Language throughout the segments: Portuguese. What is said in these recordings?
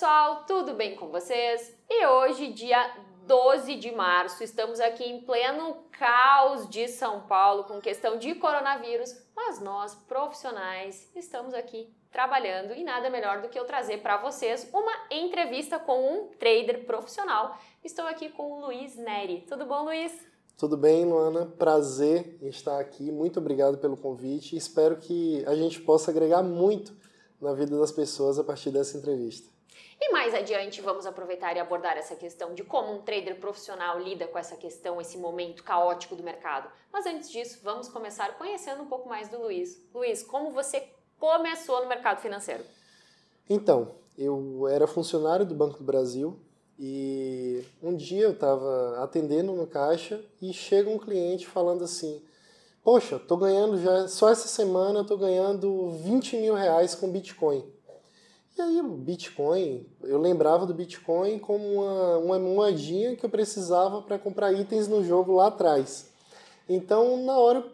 pessoal, tudo bem com vocês? E hoje, dia 12 de março, estamos aqui em pleno caos de São Paulo com questão de coronavírus, mas nós, profissionais, estamos aqui trabalhando e nada melhor do que eu trazer para vocês uma entrevista com um trader profissional. Estou aqui com o Luiz Neri. Tudo bom, Luiz? Tudo bem, Luana? Prazer em estar aqui. Muito obrigado pelo convite. Espero que a gente possa agregar muito na vida das pessoas a partir dessa entrevista. E mais adiante vamos aproveitar e abordar essa questão de como um trader profissional lida com essa questão, esse momento caótico do mercado. Mas antes disso, vamos começar conhecendo um pouco mais do Luiz. Luiz, como você começou no mercado financeiro? Então, eu era funcionário do Banco do Brasil e um dia eu estava atendendo no caixa e chega um cliente falando assim: Poxa, tô ganhando já, só essa semana eu tô ganhando 20 mil reais com Bitcoin. E aí o Bitcoin, eu lembrava do Bitcoin como uma, uma moedinha que eu precisava para comprar itens no jogo lá atrás. Então, na hora eu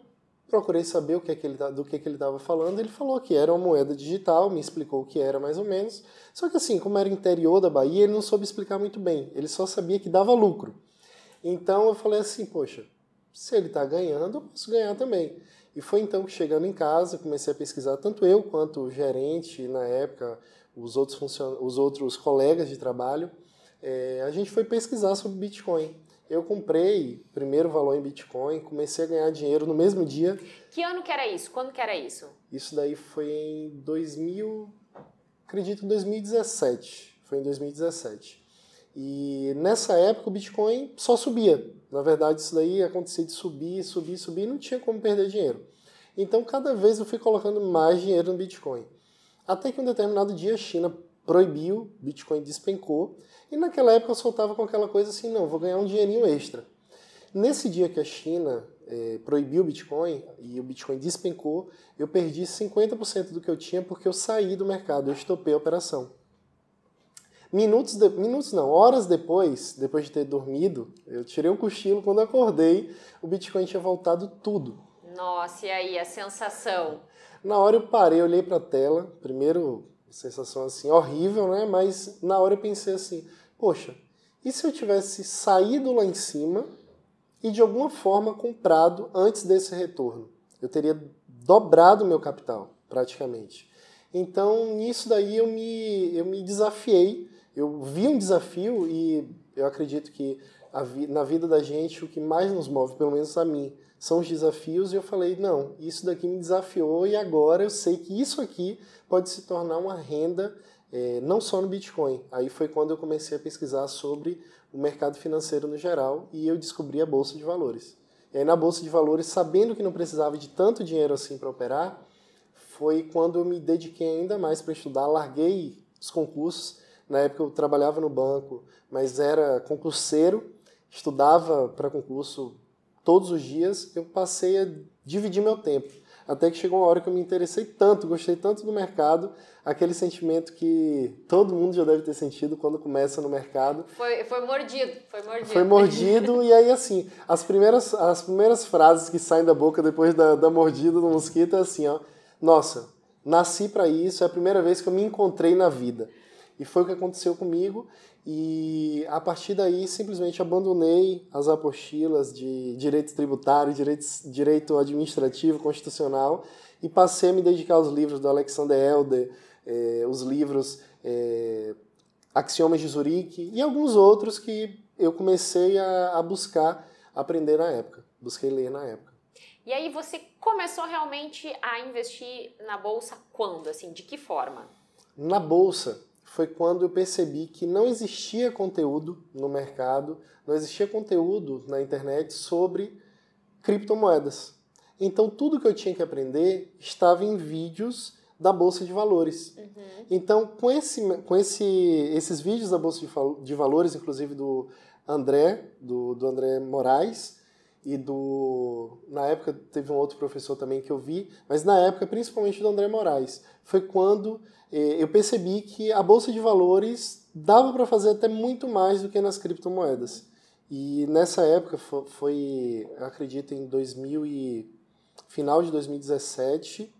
procurei saber o que é que ele, do que, é que ele estava falando. Ele falou que era uma moeda digital, me explicou o que era mais ou menos. Só que assim, como era interior da Bahia, ele não soube explicar muito bem. Ele só sabia que dava lucro. Então eu falei assim, poxa, se ele está ganhando, eu posso ganhar também. E foi então que chegando em casa, comecei a pesquisar, tanto eu quanto o gerente, na época, os outros, funcion... os outros colegas de trabalho, é, a gente foi pesquisar sobre Bitcoin. Eu comprei primeiro valor em Bitcoin, comecei a ganhar dinheiro no mesmo dia. Que ano que era isso? Quando que era isso? Isso daí foi em 2000, acredito 2017. Foi em 2017. E nessa época o Bitcoin só subia. Na verdade, isso daí acontecia de subir, subir, subir, e não tinha como perder dinheiro. Então, cada vez eu fui colocando mais dinheiro no Bitcoin. Até que um determinado dia a China proibiu, Bitcoin despencou, e naquela época eu soltava com aquela coisa assim, não, vou ganhar um dinheirinho extra. Nesse dia que a China é, proibiu o Bitcoin e o Bitcoin despencou, eu perdi 50% do que eu tinha porque eu saí do mercado, eu estopei a operação. Minutos, de, minutos não, horas depois, depois de ter dormido, eu tirei um cochilo, quando acordei, o Bitcoin tinha voltado tudo. Nossa, e aí a sensação? Na hora eu parei, olhei para a tela, primeiro sensação assim horrível, né? Mas na hora eu pensei assim, poxa, e se eu tivesse saído lá em cima e de alguma forma comprado antes desse retorno? Eu teria dobrado meu capital, praticamente. Então, nisso daí eu me, eu me desafiei eu vi um desafio e eu acredito que vi, na vida da gente o que mais nos move, pelo menos a mim, são os desafios. E eu falei: não, isso daqui me desafiou e agora eu sei que isso aqui pode se tornar uma renda é, não só no Bitcoin. Aí foi quando eu comecei a pesquisar sobre o mercado financeiro no geral e eu descobri a Bolsa de Valores. E aí na Bolsa de Valores, sabendo que não precisava de tanto dinheiro assim para operar, foi quando eu me dediquei ainda mais para estudar, larguei os concursos na época eu trabalhava no banco, mas era concurseiro, estudava para concurso todos os dias. Eu passei a dividir meu tempo. Até que chegou uma hora que eu me interessei tanto, gostei tanto do mercado, aquele sentimento que todo mundo já deve ter sentido quando começa no mercado. Foi, foi mordido, foi mordido. Foi mordido, e aí assim, as primeiras, as primeiras frases que saem da boca depois da, da mordida do mosquito é assim, ó. Nossa, nasci para isso, é a primeira vez que eu me encontrei na vida. E foi o que aconteceu comigo. E a partir daí, simplesmente abandonei as apostilas de direito tributário, direito, direito administrativo, constitucional, e passei a me dedicar aos livros do Alexander Elder, eh, os livros eh, Axiomas de Zurique e alguns outros que eu comecei a, a buscar aprender na época, busquei ler na época. E aí você começou realmente a investir na bolsa quando, assim, de que forma? Na bolsa, foi quando eu percebi que não existia conteúdo no mercado, não existia conteúdo na internet sobre criptomoedas. Então tudo que eu tinha que aprender estava em vídeos da bolsa de valores. Uhum. Então com esse, com esse, esses vídeos da bolsa de, de valores, inclusive do André, do, do André Moraes e do na época teve um outro professor também que eu vi, mas na época principalmente do André Moraes, foi quando eu percebi que a bolsa de valores dava para fazer até muito mais do que nas criptomoedas. E nessa época foi, acredito, em 2000 e final de 2017,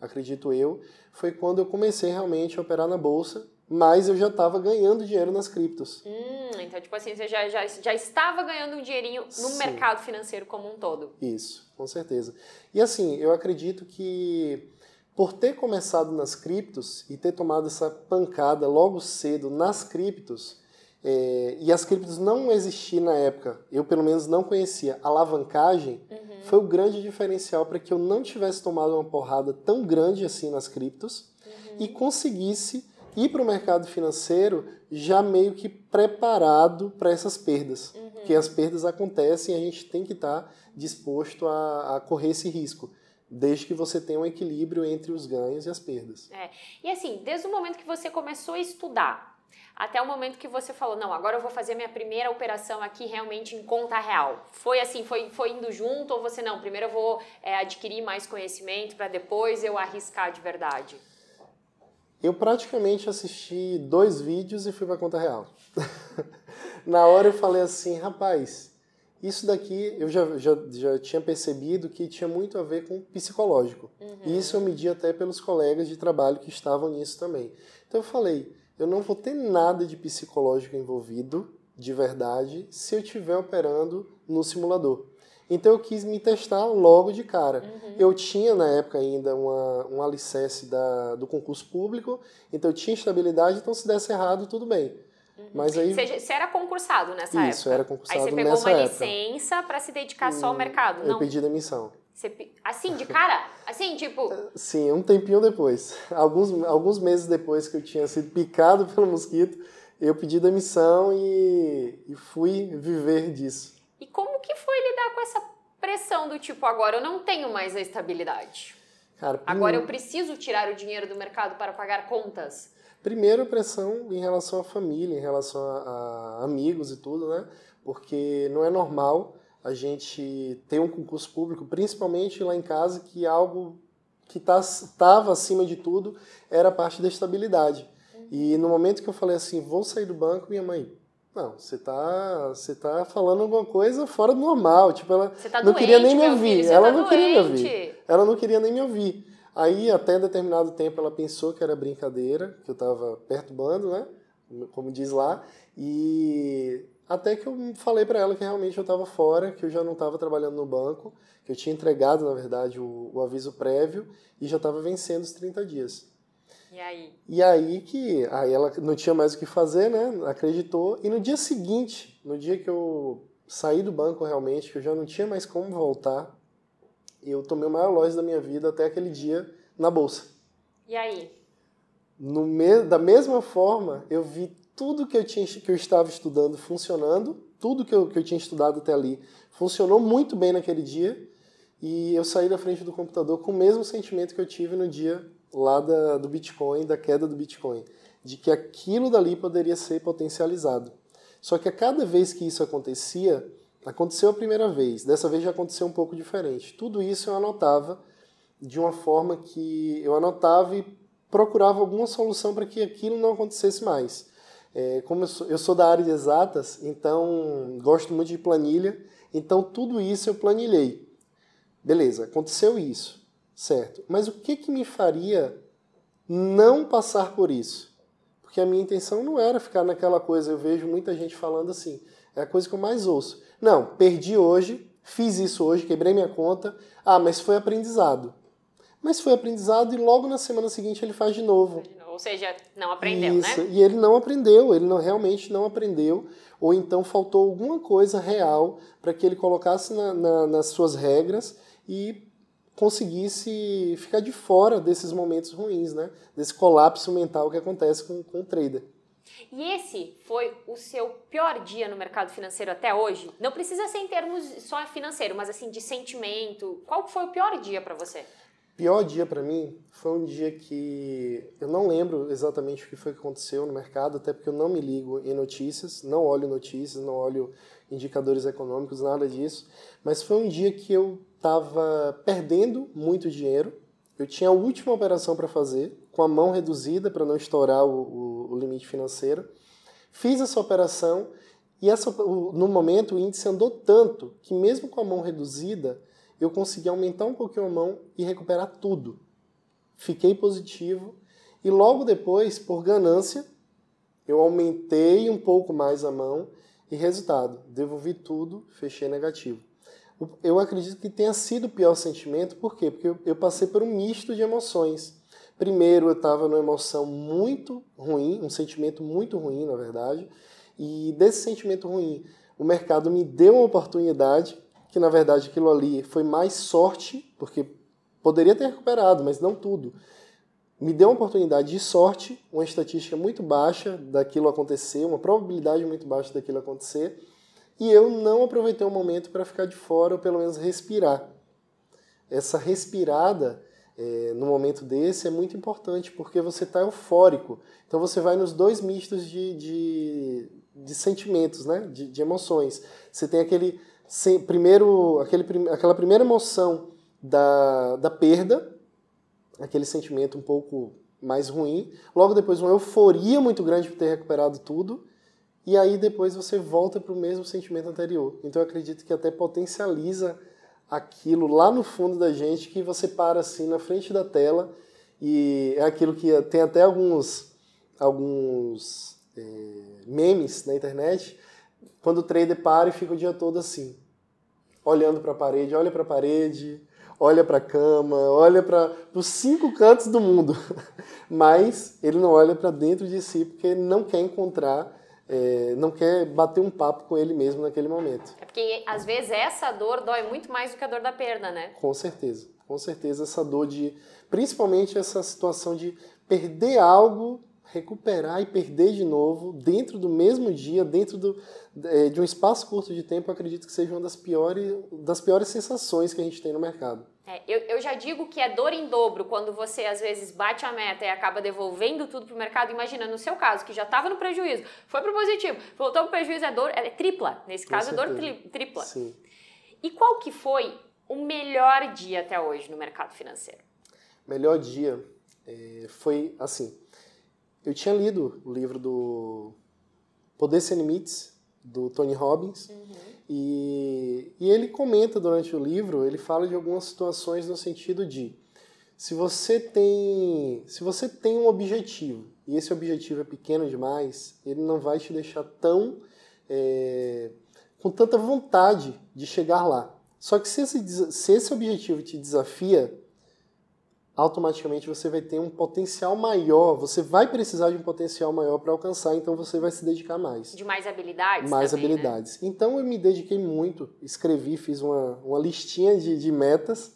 acredito eu, foi quando eu comecei realmente a operar na bolsa. mas eu já estava ganhando dinheiro nas criptos. Hum, então, tipo assim, você já, já, já estava ganhando um dinheirinho no Sim. mercado financeiro como um todo. Isso, com certeza. E assim, eu acredito que por ter começado nas criptos e ter tomado essa pancada logo cedo nas criptos, é, e as criptos não existiam na época, eu pelo menos não conhecia, alavancagem uhum. foi o grande diferencial para que eu não tivesse tomado uma porrada tão grande assim nas criptos uhum. e conseguisse ir para o mercado financeiro já meio que preparado para essas perdas. Uhum. Porque as perdas acontecem e a gente tem que estar tá disposto a, a, correr esse risco. Desde que você tenha um equilíbrio entre os ganhos e as perdas. É. E assim, desde o momento que você começou a estudar, até o momento que você falou, não, agora eu vou fazer minha primeira operação aqui realmente em conta real. Foi assim, foi, foi indo junto ou você não? Primeiro eu vou é, adquirir mais conhecimento para depois eu arriscar de verdade? Eu praticamente assisti dois vídeos e fui para conta real. Na hora eu falei assim, rapaz, isso daqui eu já, já, já tinha percebido que tinha muito a ver com psicológico. Uhum. E isso eu medi até pelos colegas de trabalho que estavam nisso também. Então eu falei, eu não vou ter nada de psicológico envolvido, de verdade, se eu estiver operando no simulador. Então eu quis me testar logo de cara. Uhum. Eu tinha na época ainda uma, um alicerce da, do concurso público, então eu tinha estabilidade, então se desse errado, tudo bem. Uhum. Mas aí... Você, você era concursado nessa Isso, época? Isso, era concursado Aí você pegou uma época. licença para se dedicar só ao mercado, eu não? Pedi demissão. Você, assim, de cara? Assim, tipo... Sim, um tempinho depois. Alguns, alguns meses depois que eu tinha sido picado pelo mosquito, eu pedi demissão e, e fui viver disso. E como que foi lidar com essa pressão do tipo, agora eu não tenho mais a estabilidade? Cara, agora eu preciso tirar o dinheiro do mercado para pagar contas? Primeiro, pressão em relação à família, em relação a, a amigos e tudo, né? Porque não é normal a gente ter um concurso público, principalmente lá em casa, que algo que estava tá, acima de tudo era a parte da estabilidade. E no momento que eu falei assim, vou sair do banco, minha mãe, não, você tá, você tá falando alguma coisa fora do normal. Tipo, ela tá não doente, queria nem me ouvir. Filho, ela tá não doente. queria me ouvir. Ela não queria nem me ouvir. Aí, até determinado tempo, ela pensou que era brincadeira, que eu tava perturbando, né? Como diz lá. E até que eu falei para ela que realmente eu estava fora, que eu já não estava trabalhando no banco, que eu tinha entregado, na verdade, o, o aviso prévio e já estava vencendo os 30 dias. E aí? E aí que aí ela não tinha mais o que fazer, né? Acreditou. E no dia seguinte, no dia que eu saí do banco realmente, que eu já não tinha mais como voltar, eu tomei o maior loja da minha vida até aquele dia na bolsa. E aí? No me, da mesma forma, eu vi tudo que eu, tinha, que eu estava estudando funcionando, tudo que eu, que eu tinha estudado até ali funcionou muito bem naquele dia, e eu saí da frente do computador com o mesmo sentimento que eu tive no dia lá da, do Bitcoin, da queda do Bitcoin, de que aquilo dali poderia ser potencializado. Só que a cada vez que isso acontecia, aconteceu a primeira vez, dessa vez já aconteceu um pouco diferente. Tudo isso eu anotava de uma forma que eu anotava e procurava alguma solução para que aquilo não acontecesse mais. É, como eu sou, eu sou, da área de exatas, então gosto muito de planilha, então tudo isso eu planilhei. Beleza, aconteceu isso certo. Mas o que, que me faria não passar por isso? Porque a minha intenção não era ficar naquela coisa, eu vejo muita gente falando assim, é a coisa que eu mais ouço. Não, perdi hoje, fiz isso hoje, quebrei minha conta, ah, mas foi aprendizado. Mas foi aprendizado e logo na semana seguinte ele faz de novo. Ou seja, não aprendeu, Isso. né? E ele não aprendeu, ele não, realmente não aprendeu, ou então faltou alguma coisa real para que ele colocasse na, na, nas suas regras e conseguisse ficar de fora desses momentos ruins, né? Desse colapso mental que acontece com, com o trader. E esse foi o seu pior dia no mercado financeiro até hoje? Não precisa ser em termos só financeiro, mas assim de sentimento. Qual foi o pior dia para você? Pior dia para mim foi um dia que eu não lembro exatamente o que foi que aconteceu no mercado, até porque eu não me ligo em notícias, não olho notícias, não olho indicadores econômicos, nada disso. Mas foi um dia que eu estava perdendo muito dinheiro. Eu tinha a última operação para fazer, com a mão reduzida para não estourar o, o, o, limite financeiro. Fiz essa operação e essa, no momento o índice andou tanto que, mesmo com a mão reduzida, eu consegui aumentar um pouquinho a mão e recuperar tudo. Fiquei positivo e logo depois, por ganância, Eu aumentei um pouco mais a mão e resultado, devolvi tudo, fechei negativo. Eu acredito que tenha sido o pior sentimento, por quê? Porque eu passei por um misto de emoções. Primeiro, eu estava numa emoção muito ruim, um sentimento muito ruim, na verdade, e desse sentimento ruim, o mercado me deu uma oportunidade, que na verdade aquilo ali foi mais sorte, porque poderia ter recuperado, mas não tudo. Me deu uma oportunidade de sorte, uma estatística muito baixa daquilo acontecer, uma probabilidade muito baixa daquilo acontecer, e eu não aproveitei o momento para ficar de fora ou pelo menos respirar. Essa respirada é, no momento desse é muito importante porque você está eufórico. Então você vai nos dois mistos de, de, de sentimentos, né? de, de emoções. Você tem aquele primeiro, aquele, aquela primeira emoção da, da perda, aquele sentimento um pouco mais ruim. Logo depois, uma euforia muito grande por ter recuperado tudo. E aí depois você volta para o mesmo sentimento anterior. Então eu acredito que até potencializa aquilo lá no fundo da gente que você para assim na frente da tela e é aquilo que tem até alguns alguns é, memes na internet quando o trader para e fica o dia todo assim olhando para a parede olha para a parede olha para a cama olha para os cinco cantos do mundo. Mas ele não olha para dentro de si porque não quer encontrar é, não quer bater um papo com ele mesmo naquele momento. É porque às vezes essa dor dói muito mais do que a dor da perda, né? Com certeza, com certeza essa dor de, principalmente essa situação de perder algo, recuperar e perder de novo dentro do mesmo dia, dentro do, é, de um espaço curto de tempo, acredito que seja uma das piores, das piores sensações que a gente tem no mercado. É, eu, eu já digo que é dor em dobro quando você às vezes bate a meta e acaba devolvendo tudo para o mercado. Imagina, no seu caso, que já estava no prejuízo, foi para o positivo, voltou para o prejuízo, é dor, é tripla. Nesse Com caso, certeza. é dor tri, tripla. Sim. E qual que foi o melhor dia até hoje no mercado financeiro? Melhor dia é, foi assim. Eu tinha lido o livro do Poder Sem Limites, do Tony Robbins. Uhum. E, e ele comenta durante o livro, ele fala de algumas situações no sentido de se você tem se você tem um objetivo e esse objetivo é pequeno demais, ele não vai te deixar tão é, com tanta vontade de chegar lá. Só que se esse, se esse objetivo te desafia, automaticamente você vai ter um potencial maior, você vai precisar de um potencial maior para alcançar, então você vai se dedicar mais. De mais habilidades? Mais também, né? habilidades. Né? Então eu me dediquei muito, escrevi, fiz uma, uma listinha de, de metas,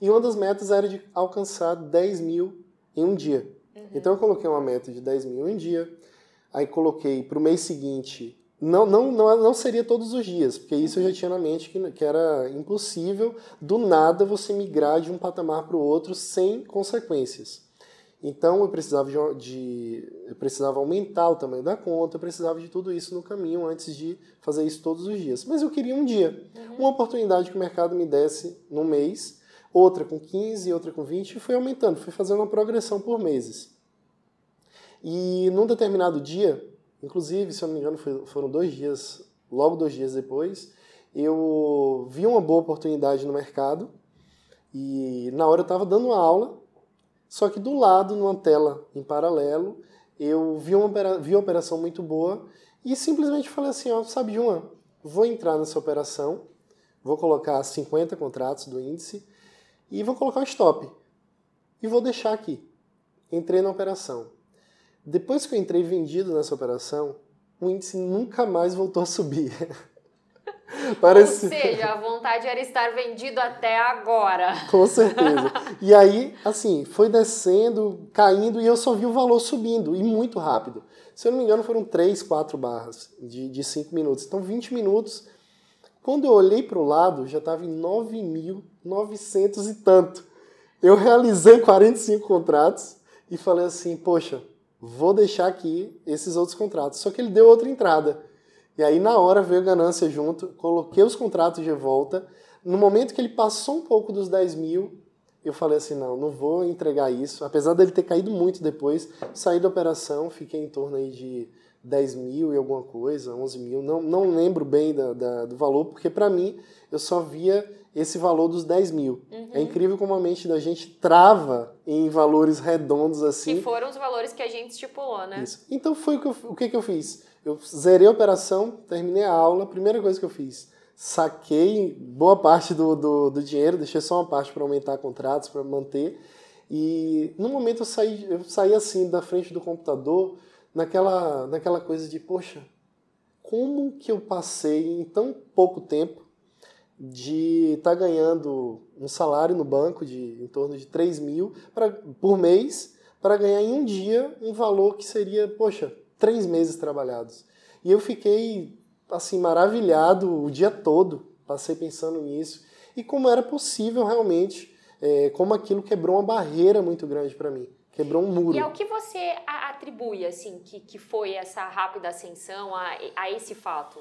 e uma das metas era de alcançar 10 mil em um dia. Uhum. Então eu coloquei uma meta de 10 mil em um dia, aí coloquei para o mês seguinte não, não, não, não seria todos os dias, porque isso eu já tinha na mente que, que era impossível do nada você migrar de um patamar para o outro sem consequências. Então eu precisava de, de, eu precisava aumentar o tamanho da conta, eu precisava de tudo isso no caminho antes de fazer isso todos os dias. Mas eu queria um dia, uhum. uma oportunidade que o mercado me desse no mês, outra com 15, outra com 20, e foi aumentando, fui fazendo uma progressão por meses. E num determinado dia, Inclusive, se eu não me engano, foram dois dias, logo dois dias depois, eu vi uma boa oportunidade no mercado e na hora eu estava dando uma aula, só que do lado, numa tela em paralelo, eu vi uma, vi uma operação muito boa e simplesmente falei assim, ó, sabe de uma, vou entrar nessa operação, vou colocar 50 contratos do índice e vou colocar o stop. E vou deixar aqui. Entrei na operação. Depois que eu entrei vendido nessa operação, o índice nunca mais voltou a subir. Parece... Ou seja, a vontade era estar vendido até agora. Com certeza. E aí, assim, foi descendo, caindo, e eu só vi o valor subindo, e muito rápido. Se eu não me engano, foram 3, 4 barras de, de 5 minutos. Então, 20 minutos. Quando eu olhei para o lado, já estava em 9.900 e tanto. Eu realizei 45 contratos e falei assim, poxa, vou deixar aqui esses outros contratos. Só que ele deu outra entrada. E aí, na hora, veio ganância junto, coloquei os contratos de volta. No momento que ele passou um pouco dos 10 mil, eu falei assim, não, não vou entregar isso. Apesar dele ter caído muito depois, saí da operação, fiquei em torno aí de 10 mil e alguma coisa, 11 mil. Não, não lembro bem da, da do valor, porque para mim, eu só via esse valor dos 10 mil. Uhum. É incrível como a mente da gente trava em valores redondos assim. Que foram os valores que a gente estipulou, né? Isso. Então foi o que eu, o que, que eu fiz. Eu zerei a operação, terminei a aula, primeira coisa que eu fiz, saquei boa parte do, do, do dinheiro, deixei só uma parte para aumentar contratos, para manter. E no momento eu saí, eu saí assim da frente do computador, naquela, naquela coisa de, poxa, como que eu passei em tão pouco tempo de estar tá ganhando um salário no banco de em torno de 3 mil pra, por mês para ganhar em um dia um valor que seria, poxa, três meses trabalhados. E eu fiquei assim maravilhado o dia todo, passei pensando nisso e como era possível realmente, é, como aquilo quebrou uma barreira muito grande para mim, quebrou um muro. E ao que você atribui assim que, que foi essa rápida ascensão a, a esse fato?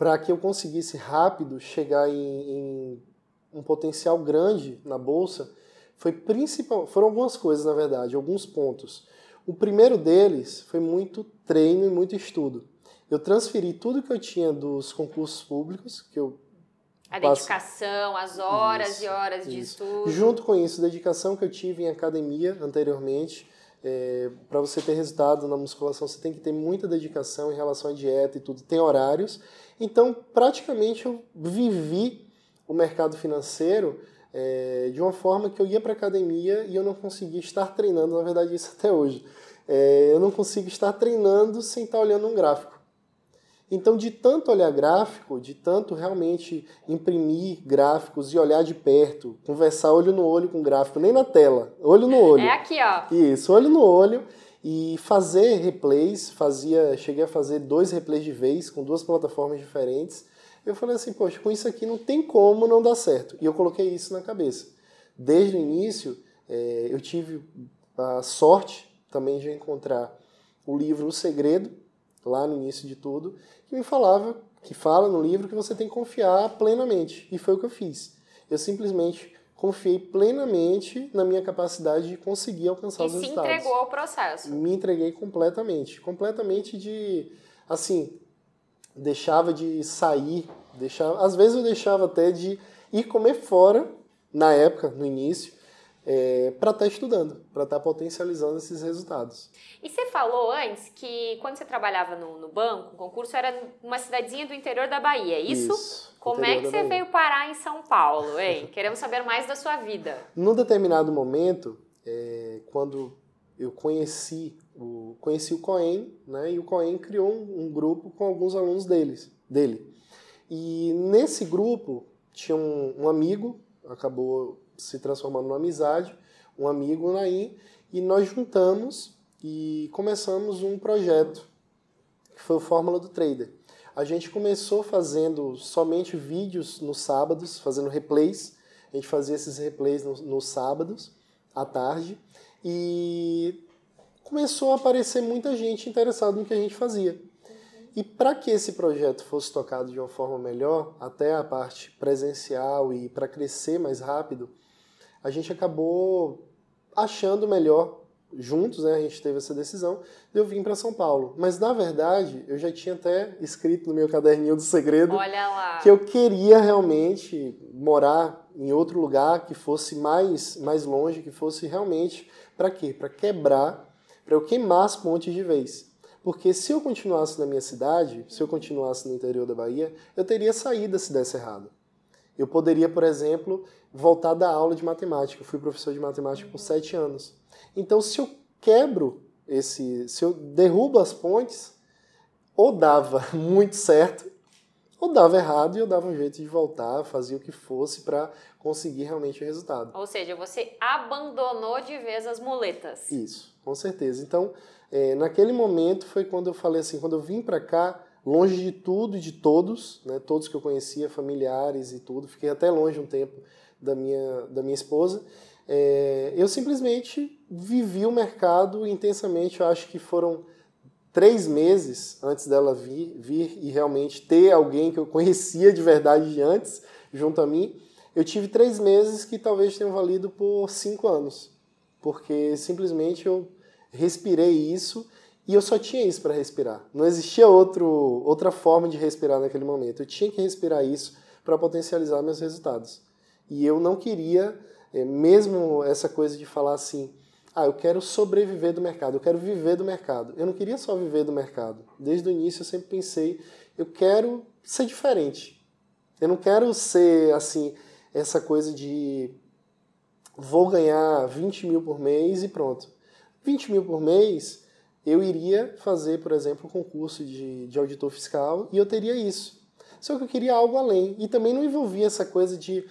Para que eu conseguisse rápido chegar em, em um potencial grande na bolsa, foi principal, foram algumas coisas na verdade, alguns pontos. O primeiro deles foi muito treino e muito estudo. Eu transferi tudo que eu tinha dos concursos públicos, que eu a dedicação, as horas isso, e horas isso. de estudo. Junto com isso, a dedicação que eu tive em academia anteriormente. É, para você ter resultado na musculação, você tem que ter muita dedicação em relação à dieta e tudo. Tem horários. Então, praticamente, eu vivi o mercado financeiro é, de uma forma que eu ia para academia e eu não conseguia estar treinando, na verdade isso até hoje. É, eu não consigo estar treinando sem estar olhando um gráfico. Então, de tanto olhar gráfico, de tanto realmente imprimir gráficos e olhar de perto, conversar olho no olho com gráfico, nem na tela, olho no olho. É aqui, ó. Isso, olho no olho e fazer replays, fazia, cheguei a fazer dois replays de vez com duas plataformas diferentes eu falei assim, poxa, com isso aqui não tem como não dar certo. E eu coloquei isso na cabeça. Desde o início, é, eu tive a sorte também de encontrar o livro O Segredo, lá no início de tudo, que me falava, que fala no livro que você tem que confiar plenamente. E foi o que eu fiz. Eu simplesmente confiei plenamente na minha capacidade de conseguir alcançar e os resultados. E se entregou ao processo. Me entreguei completamente. Completamente de, assim, deixava de sair, deixava, às vezes eu deixava até de ir comer fora, na época, no início, é, para estar tá estudando, para estar tá potencializando esses resultados. E você falou antes que quando você trabalhava no, no banco, o concurso era uma cidadezinha do interior da Bahia, é isso? Isso. Como é que você Bahia. veio parar em São Paulo, hein? Queremos saber mais da sua vida. Num determinado momento, é, quando eu conheci o, conheci o Coen, né, e o Coen criou um, um, grupo com alguns alunos deles, dele. E nesse grupo tinha um, um amigo, acabou se transformando numa amizade, um amigo Naim, e nós juntamos e começamos um projeto, que foi o Fórmula do Trader. A gente começou fazendo somente vídeos nos sábados, fazendo replays. A gente fazia esses replays nos, nos sábados, à tarde. E começou a aparecer muita gente interessada no que a gente fazia. E para que esse projeto fosse tocado de uma forma melhor, até a parte presencial e para crescer mais rápido, a gente acabou achando melhor juntos, né, a gente teve essa decisão, de eu vir para São Paulo. Mas na verdade, eu já tinha até escrito no meu caderninho do segredo que eu queria realmente morar em outro lugar que fosse mais mais longe, que fosse realmente para quê? Para quebrar para eu queimar as pontes de vez. Porque se eu continuasse na minha cidade, se eu continuasse no interior da Bahia, eu teria saída se desse errado. Eu poderia, por exemplo, voltar da aula de matemática. Eu fui professor de matemática por sete anos. Então, se eu quebro esse, se eu derrubo as pontes, ou dava muito certo, ou dava errado e eu dava um jeito de voltar, fazia o que fosse para conseguir realmente o resultado. Ou seja, você abandonou de vez as muletas. Isso, com certeza. Então, é, naquele momento foi quando eu falei assim, quando eu vim para cá, longe de tudo e de todos, né, todos que eu conhecia, familiares e tudo, fiquei até longe um tempo da minha, da minha esposa, é, eu simplesmente vivi o mercado intensamente, eu acho que foram três meses antes dela vir, vir e realmente ter alguém que eu conhecia de verdade de antes junto a mim, eu tive três meses que talvez tenham valido por cinco anos, porque simplesmente eu respirei isso e eu só tinha isso para respirar. Não existia outro, outra forma de respirar naquele momento. Eu tinha que respirar isso para potencializar meus resultados. E eu não queria, é, mesmo essa coisa de falar assim, ah, eu quero sobreviver do mercado, eu quero viver do mercado. Eu não queria só viver do mercado. Desde o início eu sempre pensei, eu quero ser diferente. Eu não quero ser assim, essa coisa de vou ganhar 20 mil por mês e pronto. 20 mil por mês, eu iria fazer, por exemplo, um concurso de, de auditor fiscal e eu teria isso. Só que eu queria algo além. E também não envolvia essa coisa de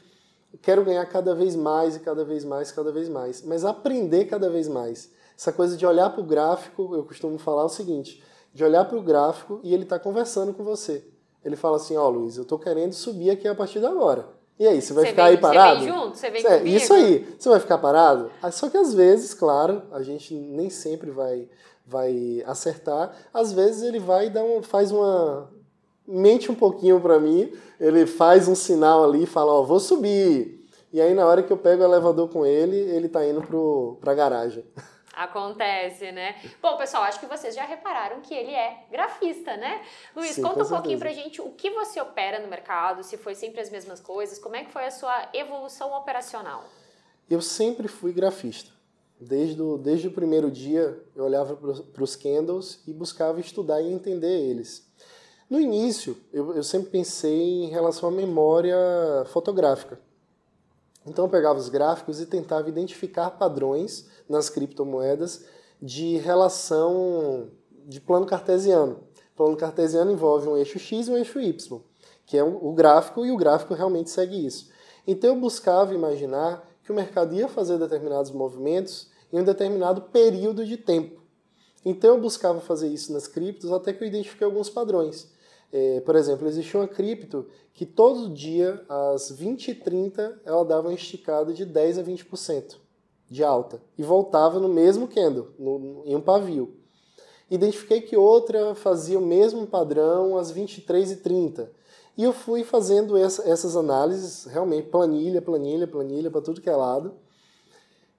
quero ganhar cada vez mais e cada vez mais, cada vez mais, mas aprender cada vez mais. Essa coisa de olhar para o gráfico, eu costumo falar o seguinte, de olhar para o gráfico e ele está conversando com você. Ele fala assim, ó oh, Luiz, eu estou querendo subir aqui a partir de agora. E aí, você vai você ficar vem, aí parado? Você vem junto? Você vem é, comigo? Isso aí. Você vai ficar parado? Ah, só que às vezes, claro, a gente nem sempre vai, vai acertar. Às vezes ele vai dar um, faz uma mente um pouquinho para mim, ele faz um sinal ali e fala, ó, oh, vou subir. E aí na hora que eu pego o elevador com ele, ele tá indo pro, pra garagem. Acontece, né? Bom, pessoal, acho que vocês já repararam que ele é grafista, né? Luiz, Sim, conta um pouquinho pra gente o que você opera no mercado, se foi sempre as mesmas coisas, como é que foi a sua evolução operacional? Eu sempre fui grafista. Desde o, desde o primeiro dia, eu olhava para os candles e buscava estudar e entender eles. No início, eu, eu sempre pensei em relação à memória fotográfica. Então eu pegava os gráficos e tentava identificar padrões nas criptomoedas de relação de plano cartesiano. Plano cartesiano envolve um eixo X e um eixo Y, que é o gráfico, e o gráfico realmente segue isso. Então eu buscava imaginar que o mercado ia fazer determinados movimentos em um determinado período de tempo. Então eu buscava fazer isso nas criptos até que eu identifiquei alguns padrões. É, por exemplo, existia uma cripto que todo dia, às 20h30, ela dava uma esticada de 10 a 20% de alta e voltava no mesmo candle, no, em um pavio. Identifiquei que outra fazia o mesmo padrão às 23h30. E eu fui fazendo essa, essas análises, realmente, planilha, planilha, planilha, para tudo que é lado.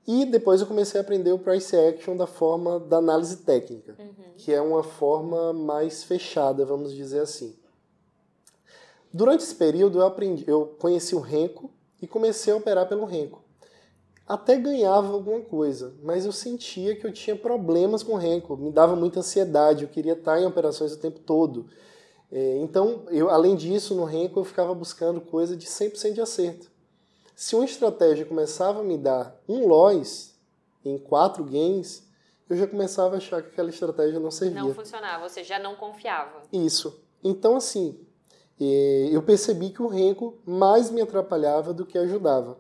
E depois eu comecei a aprender o price action da forma da análise técnica, uhum. que é uma forma mais fechada, vamos dizer assim. Durante esse período eu aprendi, eu conheci o Renko e comecei a operar pelo Renko. Até ganhava alguma coisa, mas eu sentia que eu tinha problemas com o Renko, me dava muita ansiedade, eu queria estar em operações o tempo todo. É, então, eu, além disso, no Renko eu ficava buscando coisa de 100% de acerto. Se uma estratégia começava a me dar um loss em quatro games, eu já começava a achar que aquela estratégia não servia. Não funcionava, você já não confiava. Isso. Então, assim, eu percebi que o Renko mais me atrapalhava do que ajudava.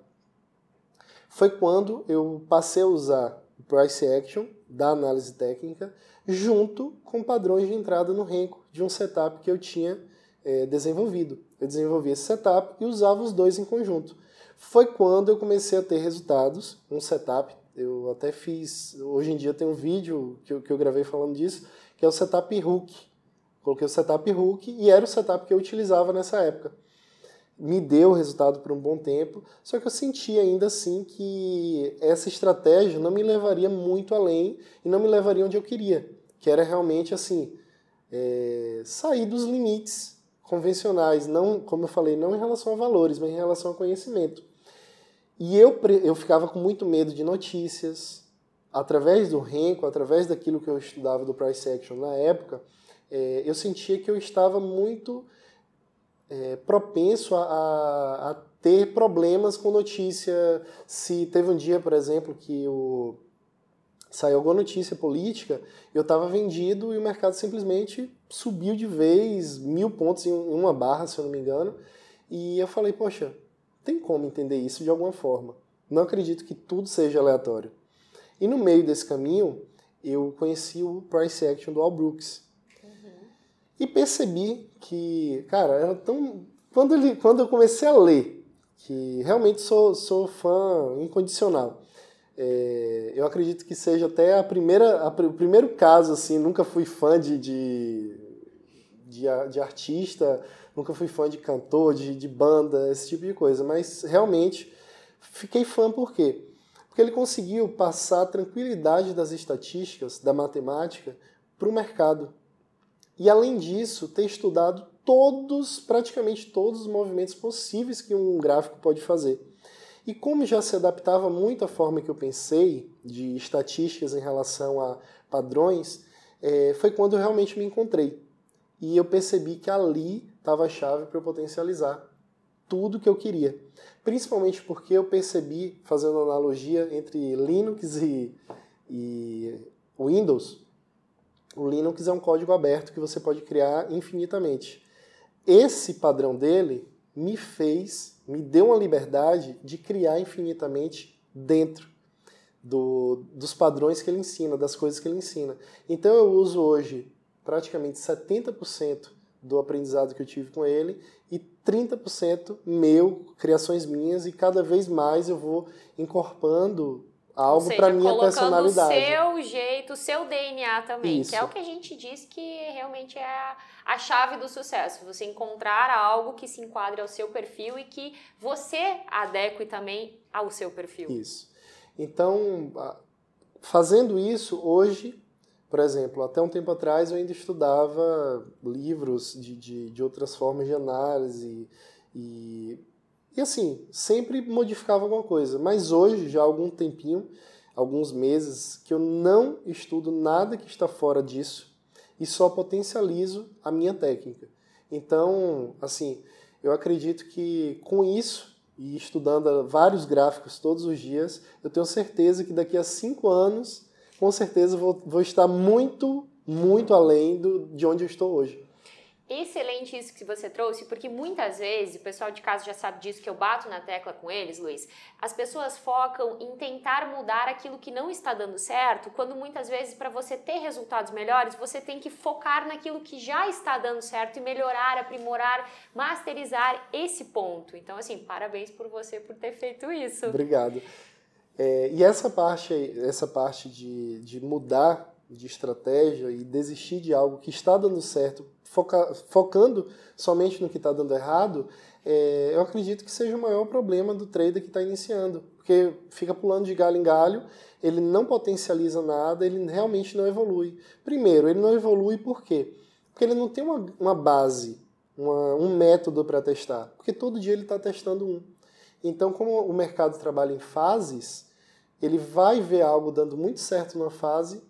Foi quando eu passei a usar o Price Action da análise técnica junto com padrões de entrada no Renko de um setup que eu tinha é, desenvolvido. Eu desenvolvi esse setup e usava os dois em conjunto foi quando eu comecei a ter resultados, um setup. Eu até fiz, hoje em dia tem um vídeo que eu, que eu gravei falando disso, que é o setup hook. Coloquei o setup hook e era o setup que eu utilizava nessa época. Me deu resultado por um bom tempo, só que eu senti ainda assim que essa estratégia não me levaria muito além e não me levaria onde eu queria, que era realmente assim, é, sair dos limites convencionais, não, como eu falei, não em relação a valores, mas em relação a conhecimento. E eu, eu ficava com muito medo de notícias. Através do Renko, através daquilo que eu estudava do Price Action na época, é, eu sentia que eu estava muito é, propenso a, a, ter problemas com notícia. Se teve um dia, por exemplo, que o, saiu alguma notícia política, eu estava vendido e o mercado simplesmente subiu de vez, mil pontos em uma barra, se eu não me engano. E eu falei, poxa, tem como entender isso de alguma forma. Não acredito que tudo seja aleatório. E no meio desse caminho, eu conheci o price action do Al Brooks. E percebi que, cara, era tão. Quando, ele, quando eu comecei a ler, que realmente sou, sou fã incondicional, é, eu acredito que seja até a primeira, a, o primeiro caso, assim, nunca fui fã de, de, de, de artista nunca fui fã de cantor, de, de banda, esse tipo de coisa, mas realmente fiquei fã por quê? Porque ele conseguiu passar a tranquilidade das estatísticas, da matemática, para o mercado. E além disso, ter estudado todos, praticamente todos os movimentos possíveis que um gráfico pode fazer. E como já se adaptava muito à forma que eu pensei de estatísticas em relação a padrões, é, foi quando eu realmente me encontrei. E eu percebi que ali estava a chave para eu potencializar tudo que eu queria. Principalmente porque eu percebi, fazendo analogia entre Linux e, e Windows, o Linux é um código aberto que você pode criar infinitamente. Esse padrão dele me fez, me deu uma liberdade de criar infinitamente dentro do, dos padrões que ele ensina, das coisas que ele ensina. Então eu uso hoje praticamente 70% do aprendizado que eu tive com ele e 30% meu, criações minhas, e cada vez mais eu vou incorporando algo para minha personalidade. o seu jeito, o seu DNA também, Isso. que é o que a gente diz que realmente é a, a chave do sucesso. Você encontrar algo que se enquadre ao seu perfil e que você adeque também ao seu perfil. Isso. Então, fazendo isso, hoje, por exemplo, até um tempo atrás eu ainda estudava livros de, de, de outras formas de análise e, e assim, sempre modificava alguma coisa. Mas hoje, já há algum tempinho, alguns meses, que eu não estudo nada que está fora disso e só potencializo a minha técnica. Então, assim, eu acredito que com isso e estudando vários gráficos todos os dias, eu tenho certeza que daqui a cinco anos, com certeza, vou, vou estar muito, muito além do, de onde eu estou hoje. Excelente isso que você trouxe, porque muitas vezes, o pessoal de casa já sabe disso, que eu bato na tecla com eles, Luiz, as pessoas focam em tentar mudar aquilo que não está dando certo, quando muitas vezes, para você ter resultados melhores, você tem que focar naquilo que já está dando certo e melhorar, aprimorar, masterizar esse ponto. Então, assim, parabéns por você por ter feito isso. Obrigado. É, e essa parte, essa parte de, de mudar de estratégia e desistir de algo que está dando certo foca, focando somente no que está dando errado, é, eu acredito que seja o maior problema do trader que está iniciando. Porque fica pulando de galho em galho, ele não potencializa nada, ele realmente não evolui. Primeiro, ele não evolui por quê? Porque ele não tem uma, uma base, uma, um método para testar. Porque todo dia ele está testando um. Então, como o mercado trabalha em fases, ele vai ver algo dando muito certo numa fase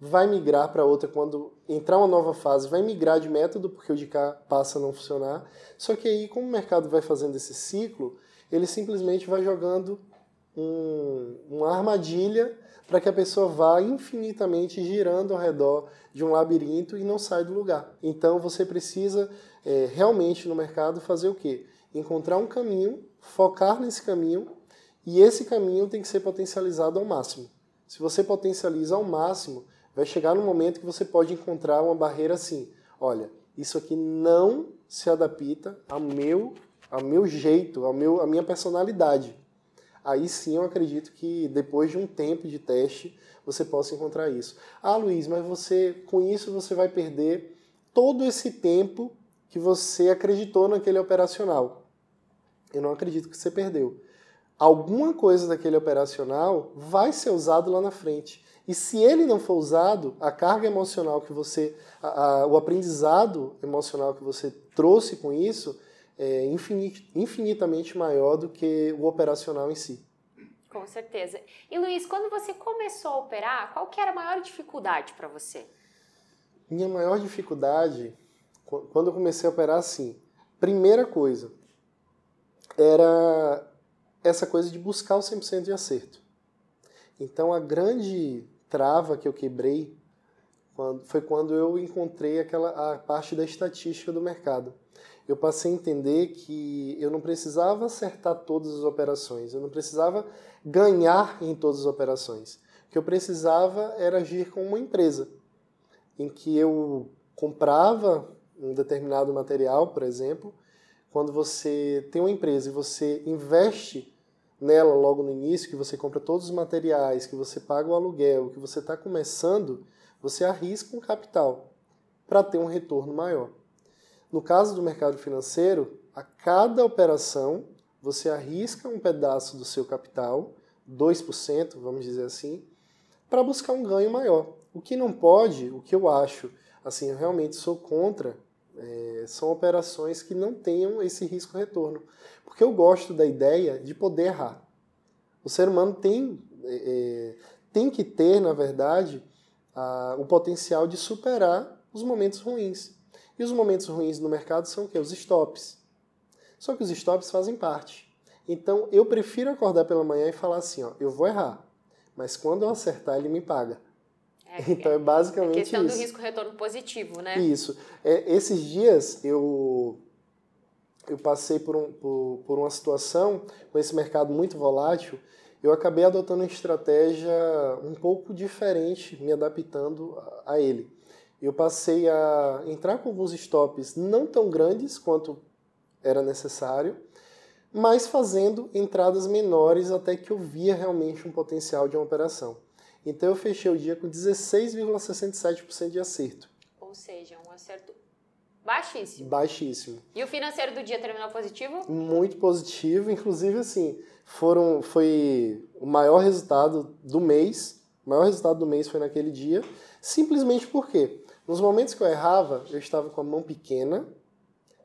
vai migrar para outra quando entrar uma nova fase, vai migrar de método porque o de cá passa a não funcionar. Só que aí, como o mercado vai fazendo esse ciclo, ele simplesmente vai jogando um, uma armadilha para que a pessoa vá infinitamente girando ao redor de um labirinto e não sai do lugar. Então você precisa é, realmente no mercado fazer o quê? Encontrar um caminho, focar nesse caminho e esse caminho tem que ser potencializado ao máximo. Se você potencializa ao máximo, vai chegar num momento que você pode encontrar uma barreira assim, olha, isso aqui não se adapta ao meu, ao meu jeito, ao meu, à minha personalidade. Aí sim eu acredito que depois de um tempo de teste você possa encontrar isso. Ah, Luiz, mas você com isso você vai perder todo esse tempo que você acreditou naquele operacional. Eu não acredito que você perdeu. Alguma coisa daquele operacional vai ser usado lá na frente. E se ele não for usado, a carga emocional que você, a, a, o aprendizado emocional que você trouxe com isso é infinit, infinitamente maior do que o operacional em si. Com certeza. E Luiz, quando você começou a operar, qual que era a maior dificuldade para você? Minha maior dificuldade, quando eu comecei a operar, assim, primeira coisa, era essa coisa de buscar o 100% de acerto. Então a grande trava que eu quebrei quando, foi quando eu encontrei aquela a parte da estatística do mercado. Eu passei a entender que eu não precisava acertar todas as operações, eu não precisava ganhar em todas as operações. O que eu precisava era agir como uma empresa, em que eu comprava um determinado material, por exemplo, quando você tem uma empresa e você investe nela logo no início, que você compra todos os materiais, que você paga o aluguel, que você está começando, você arrisca um capital para ter um retorno maior. No caso do mercado financeiro, a cada operação você arrisca um pedaço do seu capital, 2%, vamos dizer assim, para buscar um ganho maior. O que não pode, o que eu acho, assim, eu realmente sou contra, é, são operações que não tenham esse risco-retorno. Porque eu gosto da ideia de poder errar. O ser humano tem, é, é, tem que ter, na verdade, a, o potencial de superar os momentos ruins. E os momentos ruins no mercado são o quê? Os stops. Só que os stops fazem parte. Então eu prefiro acordar pela manhã e falar assim, ó, eu vou errar, mas quando eu acertar ele me paga. É, então é basicamente a questão isso. do risco retorno positivo, né? Isso. É, esses dias eu eu passei por, um, por, por uma situação com esse mercado muito volátil, eu acabei adotando uma estratégia um pouco diferente, me adaptando a, a ele. Eu passei a entrar com alguns stops não tão grandes quanto era necessário, mas fazendo entradas menores até que eu via realmente um potencial de uma operação. Então eu fechei o dia com 16,67% de acerto. Ou seja, um acerto baixíssimo. Baixíssimo. E o financeiro do dia terminou positivo? Muito positivo, inclusive assim, foram foi o maior resultado do mês. O maior resultado do mês foi naquele dia, simplesmente porque nos momentos que eu errava, eu estava com a mão pequena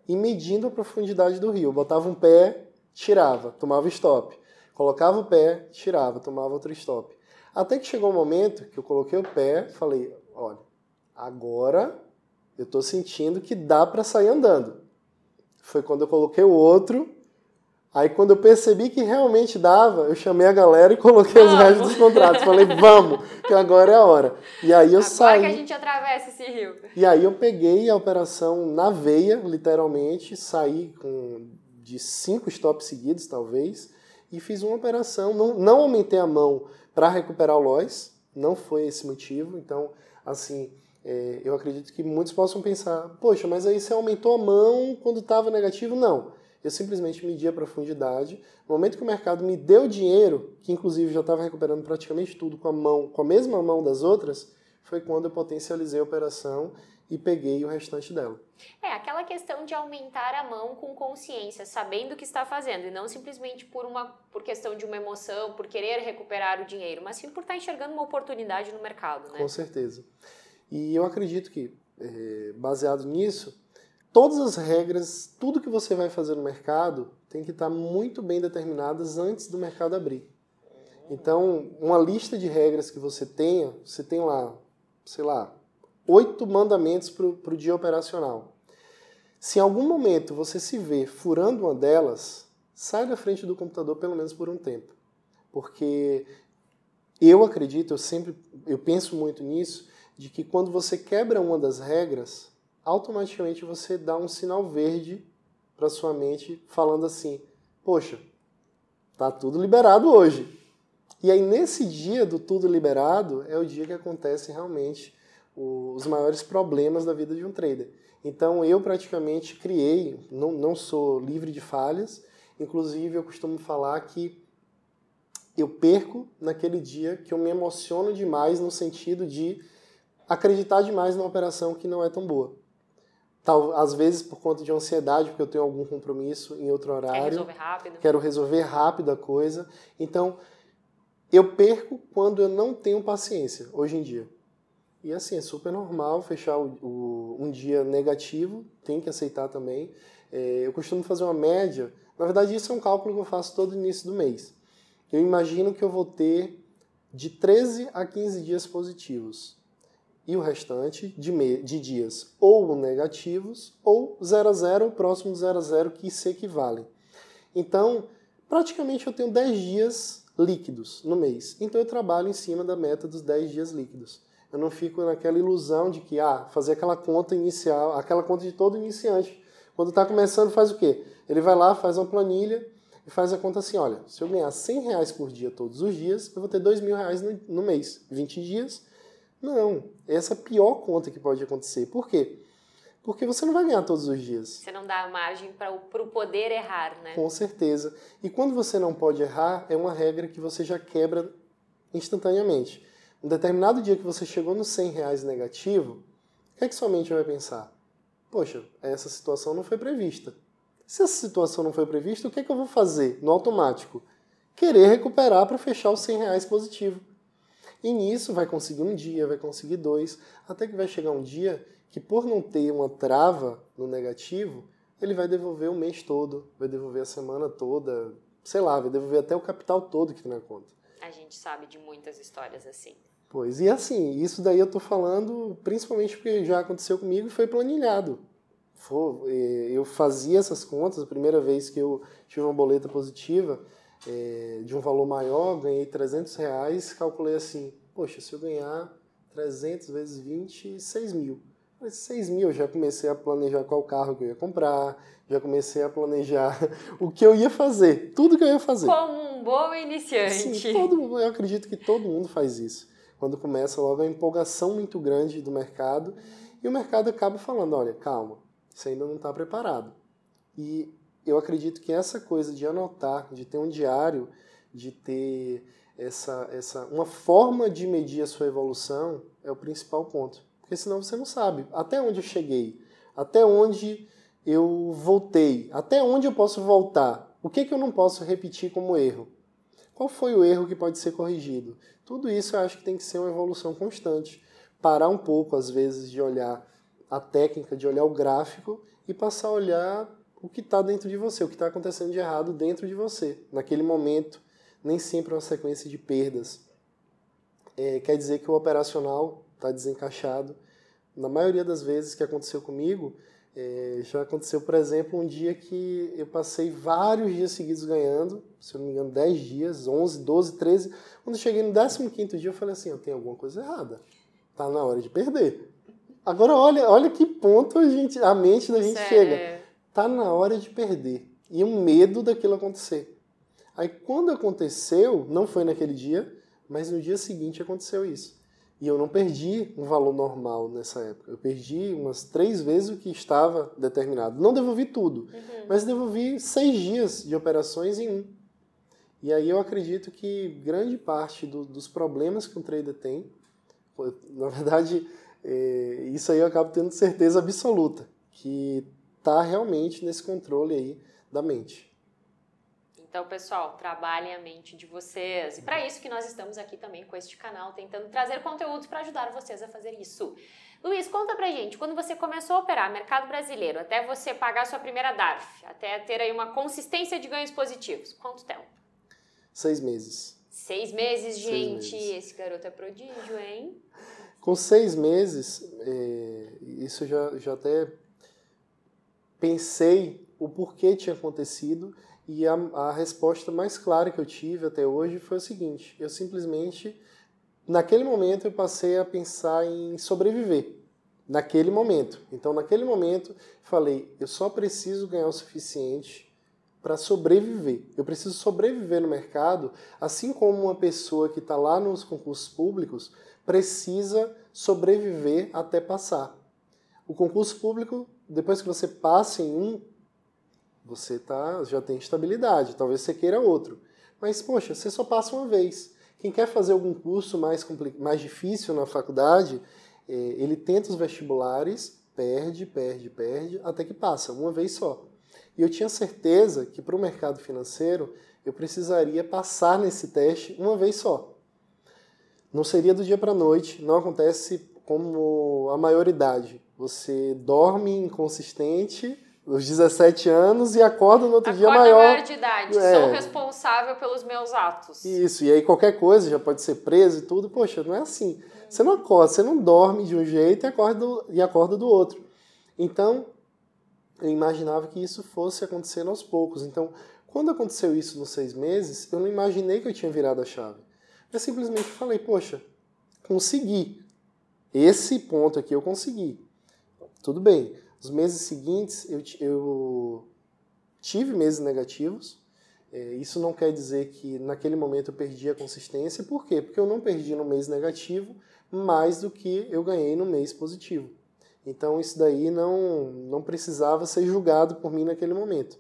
e medindo a profundidade do rio. Eu botava um pé, tirava, tomava stop. Colocava o pé, tirava, tomava outro stop. Até que chegou um momento que eu coloquei o pé, falei, olha, agora eu estou sentindo que dá para sair andando. Foi quando eu coloquei o outro, aí quando eu percebi que realmente dava, eu chamei a galera e coloquei os restos dos contratos. Falei, vamos, que agora é a hora. E aí eu agora saí. Agora que a gente atravessa esse rio. E aí eu peguei a operação na veia, literalmente, saí com de cinco stops seguidos, talvez, e fiz uma operação. Não, não aumentei a mão para recuperar o loss, não foi esse motivo. Então, assim, é, eu acredito que muitos possam pensar: poxa, mas aí você aumentou a mão quando estava negativo? Não. Eu simplesmente medi a profundidade. No momento que o mercado me deu dinheiro, que inclusive já estava recuperando praticamente tudo com a mão, com a mesma mão das outras, foi quando eu potencializei a operação e peguei o restante dela. É, aquela questão de aumentar a mão com consciência, sabendo o que está fazendo, e não simplesmente por uma por questão de uma emoção, por querer recuperar o dinheiro, mas sim por estar enxergando uma oportunidade no mercado, né? Com certeza. E eu acredito que, é, baseado nisso, todas as regras, tudo que você vai fazer no mercado, tem que estar muito bem determinadas antes do mercado abrir. Então, uma lista de regras que você tenha, você tem lá, sei lá, oito mandamentos para o dia operacional. Se em algum momento você se vê furando uma delas, sai da frente do computador pelo menos por um tempo. Porque eu acredito, eu sempre eu penso muito nisso, de que quando você quebra uma das regras, automaticamente você dá um sinal verde para sua mente falando assim: "Poxa, tá tudo liberado hoje". E aí nesse dia do tudo liberado é o dia que acontece realmente os maiores problemas da vida de um trader. Então eu praticamente criei, não, não sou livre de falhas, inclusive eu costumo falar que eu perco naquele dia que eu me emociono demais no sentido de acreditar demais numa operação que não é tão boa. Tal, às vezes por conta de ansiedade, porque eu tenho algum compromisso em outro horário. Quer resolver rápido. Quero resolver rápido a coisa. Então, eu perco quando eu não tenho paciência, hoje em dia. E assim, é super normal fechar o, o, um dia negativo, tem que aceitar também. É, eu costumo fazer uma média, na verdade isso é um cálculo que eu faço todo início do mês. Eu imagino que eu vou ter de 13 a 15 dias positivos. E o restante de, me, de dias ou negativos ou 0 a 0, próximo de 0 a 0, que se equivalem. Então, praticamente eu tenho 10 dias líquidos no mês. Então eu trabalho em cima da meta dos 10 dias líquidos. Eu não fico naquela ilusão de que, ah, fazer aquela conta inicial, aquela conta de todo iniciante. Quando está começando, faz o quê? Ele vai lá, faz uma planilha e faz a conta assim, olha, se eu ganhar 100 reais por dia todos os dias, eu vou ter 2 mil reais no, no mês. 20 dias? Não. Essa é a pior conta que pode acontecer. Por quê? Porque você não vai ganhar todos os dias. Você não dá margem para o poder errar, né? Com certeza. E quando você não pode errar, é uma regra que você já quebra instantaneamente. Um determinado dia que você chegou nos 100 reais negativo, o que é que sua mente vai pensar? Poxa, essa situação não foi prevista. Se essa situação não foi prevista, o que é que eu vou fazer no automático? Querer recuperar para fechar os 100 reais positivo. E nisso vai conseguir um dia, vai conseguir dois, até que vai chegar um dia que por não ter uma trava no negativo, ele vai devolver o mês todo, vai devolver a semana toda, sei lá, vai devolver até o capital todo que tem na conta. A gente sabe de muitas histórias assim. Pois, e assim, isso daí eu tô falando principalmente porque já aconteceu comigo e foi planilhado. Eu fazia essas contas, a primeira vez que eu tive uma boleta positiva é, de um valor maior, ganhei 300 reais, calculei assim, poxa, se eu ganhar 300 vezes 20, 6 mil. Mas 6 mil, eu já comecei a planejar qual carro que eu ia comprar, já comecei a planejar o que eu ia fazer, tudo que eu ia fazer. Como um bom iniciante. Sim, todo, eu acredito que todo mundo faz isso. Quando começa logo a empolgação muito grande do mercado, e o mercado acaba falando, olha, calma, você ainda não está preparado. E eu acredito que essa coisa de anotar, de ter um diário, de ter essa, essa uma forma de medir a sua evolução é o principal ponto. Porque senão você não sabe até onde eu cheguei, até onde eu voltei, até onde eu posso voltar, o que, que eu não posso repetir como erro. Qual foi o erro que pode ser corrigido? Tudo isso eu acho que tem que ser uma evolução constante. Parar um pouco, às vezes, de olhar a técnica, de olhar o gráfico e passar a olhar o que está dentro de você, o que está acontecendo de errado dentro de você, naquele momento. Nem sempre é uma sequência de perdas. É, quer dizer que o operacional está desencaixado. Na maioria das vezes que aconteceu comigo, é, já aconteceu, por exemplo, um dia que eu passei vários dias seguidos ganhando, se eu não me engano, 10 dias, 11, 12, 13. Quando eu cheguei no 15 dia, eu falei assim: eu tenho alguma coisa errada. Tá na hora de perder. Agora, olha, olha que ponto a, gente, a mente da gente Sério? chega. Tá na hora de perder. E um medo daquilo acontecer. Aí, quando aconteceu, não foi naquele dia, mas no dia seguinte aconteceu isso. E eu não perdi um valor normal nessa época. Eu perdi umas três vezes o que estava determinado. Não devolvi tudo, uhum. mas devolvi seis dias de operações em um. E aí eu acredito que grande parte do, dos problemas que um trader tem, na verdade, é, isso aí eu acabo tendo certeza absoluta, que está realmente nesse controle aí da mente. Então, pessoal, trabalhem a mente de vocês. E para isso que nós estamos aqui também com este canal, tentando trazer conteúdos para ajudar vocês a fazer isso. Luiz, conta pra gente, quando você começou a operar mercado brasileiro, até você pagar sua primeira DARF, até ter aí uma consistência de ganhos positivos, quanto tempo? Seis meses. Seis meses, gente. Seis meses. Esse garoto é prodígio, hein? Com seis meses, é, isso já, já até pensei o porquê tinha acontecido e a, a resposta mais clara que eu tive até hoje foi o seguinte: eu simplesmente, naquele momento, eu passei a pensar em sobreviver. Naquele momento. Então, naquele momento, falei: eu só preciso ganhar o suficiente para sobreviver. Eu preciso sobreviver no mercado, assim como uma pessoa que está lá nos concursos públicos precisa sobreviver até passar. O concurso público, depois que você passa em um, você tá, já tem estabilidade, talvez você queira outro. Mas, poxa, você só passa uma vez. Quem quer fazer algum curso mais, mais difícil na faculdade, é, ele tenta os vestibulares, perde, perde, perde, até que passa, uma vez só. E eu tinha certeza que para o mercado financeiro eu precisaria passar nesse teste uma vez só. Não seria do dia para a noite, não acontece como a maioridade. Você dorme inconsistente, os 17 anos e acorda no outro acorda dia maior. maior de idade, é. sou responsável pelos meus atos. Isso, e aí qualquer coisa já pode ser preso e tudo. Poxa, não é assim. Você não acorda, você não dorme de um jeito e acorda do, e acorda do outro. Então, eu imaginava que isso fosse acontecendo aos poucos. Então, quando aconteceu isso nos seis meses, eu não imaginei que eu tinha virado a chave. Eu simplesmente falei, poxa, consegui. Esse ponto aqui eu consegui. Tudo bem nos meses seguintes, eu, eu tive meses negativos. É, isso não quer dizer que naquele momento eu perdi a consistência. Por quê? Porque eu não perdi no mês negativo mais do que eu ganhei no mês positivo. Então isso daí não, não precisava ser julgado por mim naquele momento.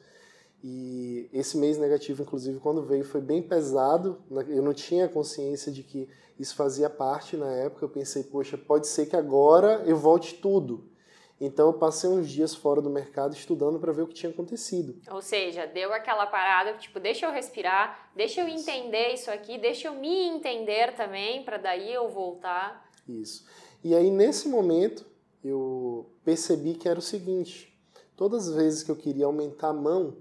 E esse mês negativo, inclusive, quando veio, foi bem pesado. Eu não tinha consciência de que isso fazia parte na época. Eu pensei, poxa, pode ser que agora eu volte tudo. Então eu passei uns dias fora do mercado estudando para ver o que tinha acontecido. Ou seja, deu aquela parada, tipo, deixa eu respirar, deixa eu entender isso aqui, deixa eu me entender também para daí eu voltar. Isso. E aí nesse momento eu percebi que era o seguinte: todas as vezes que eu queria aumentar a mão,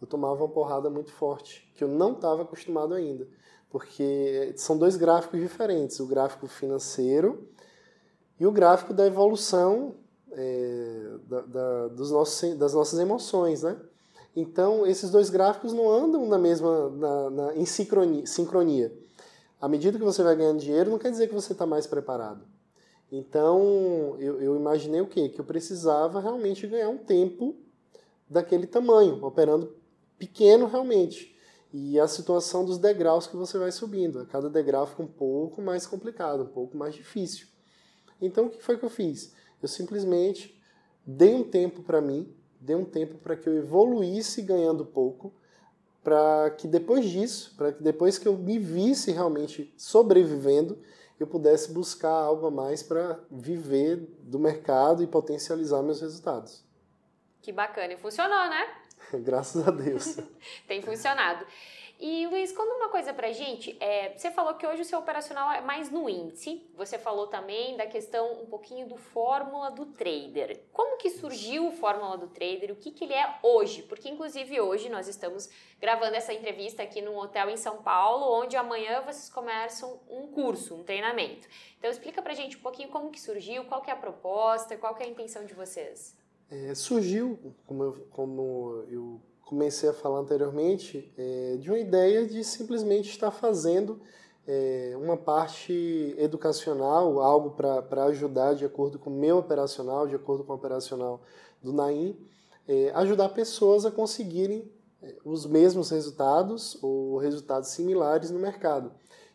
eu tomava uma porrada muito forte, que eu não estava acostumado ainda. Porque são dois gráficos diferentes, o gráfico financeiro e o gráfico da evolução é, da, da, dos nossos, das nossas emoções, né? Então, esses dois gráficos não andam na mesma, na, na, em sincronia, sincronia. À medida que você vai ganhando dinheiro, não quer dizer que você está mais preparado. Então, eu, eu, imaginei o quê? Que eu precisava realmente ganhar um tempo daquele tamanho, operando pequeno realmente. E a situação dos degraus que você vai subindo. A cada degrau fica um pouco mais complicado, um pouco mais difícil. Então, o que foi que eu fiz? Eu simplesmente dei um tempo para mim, dei um tempo para que eu evoluísse ganhando pouco, para que depois disso, para que depois que eu me visse realmente sobrevivendo, eu pudesse buscar algo a mais para viver do mercado e potencializar meus resultados. Que bacana, e funcionou, né? Graças a Deus. Tem funcionado. E Luiz, conta uma coisa pra gente. É, você falou que hoje o seu operacional é mais no índice. Você falou também da questão um pouquinho do Fórmula do Trader. Como que surgiu o Fórmula do Trader? O que, que ele é hoje? Porque, inclusive, hoje nós estamos gravando essa entrevista aqui num hotel em São Paulo, onde amanhã vocês começam um curso, um treinamento. Então, explica pra gente um pouquinho como que surgiu, qual que é a proposta, qual que é a intenção de vocês. É, surgiu, como eu, como eu comecei a falar anteriormente, é, de uma ideia de simplesmente estar fazendo é, uma parte educacional, algo para ajudar de acordo com o meu operacional, de acordo com o operacional do Naim, é, ajudar pessoas a conseguirem é, os mesmos resultados ou resultados similares no mercado.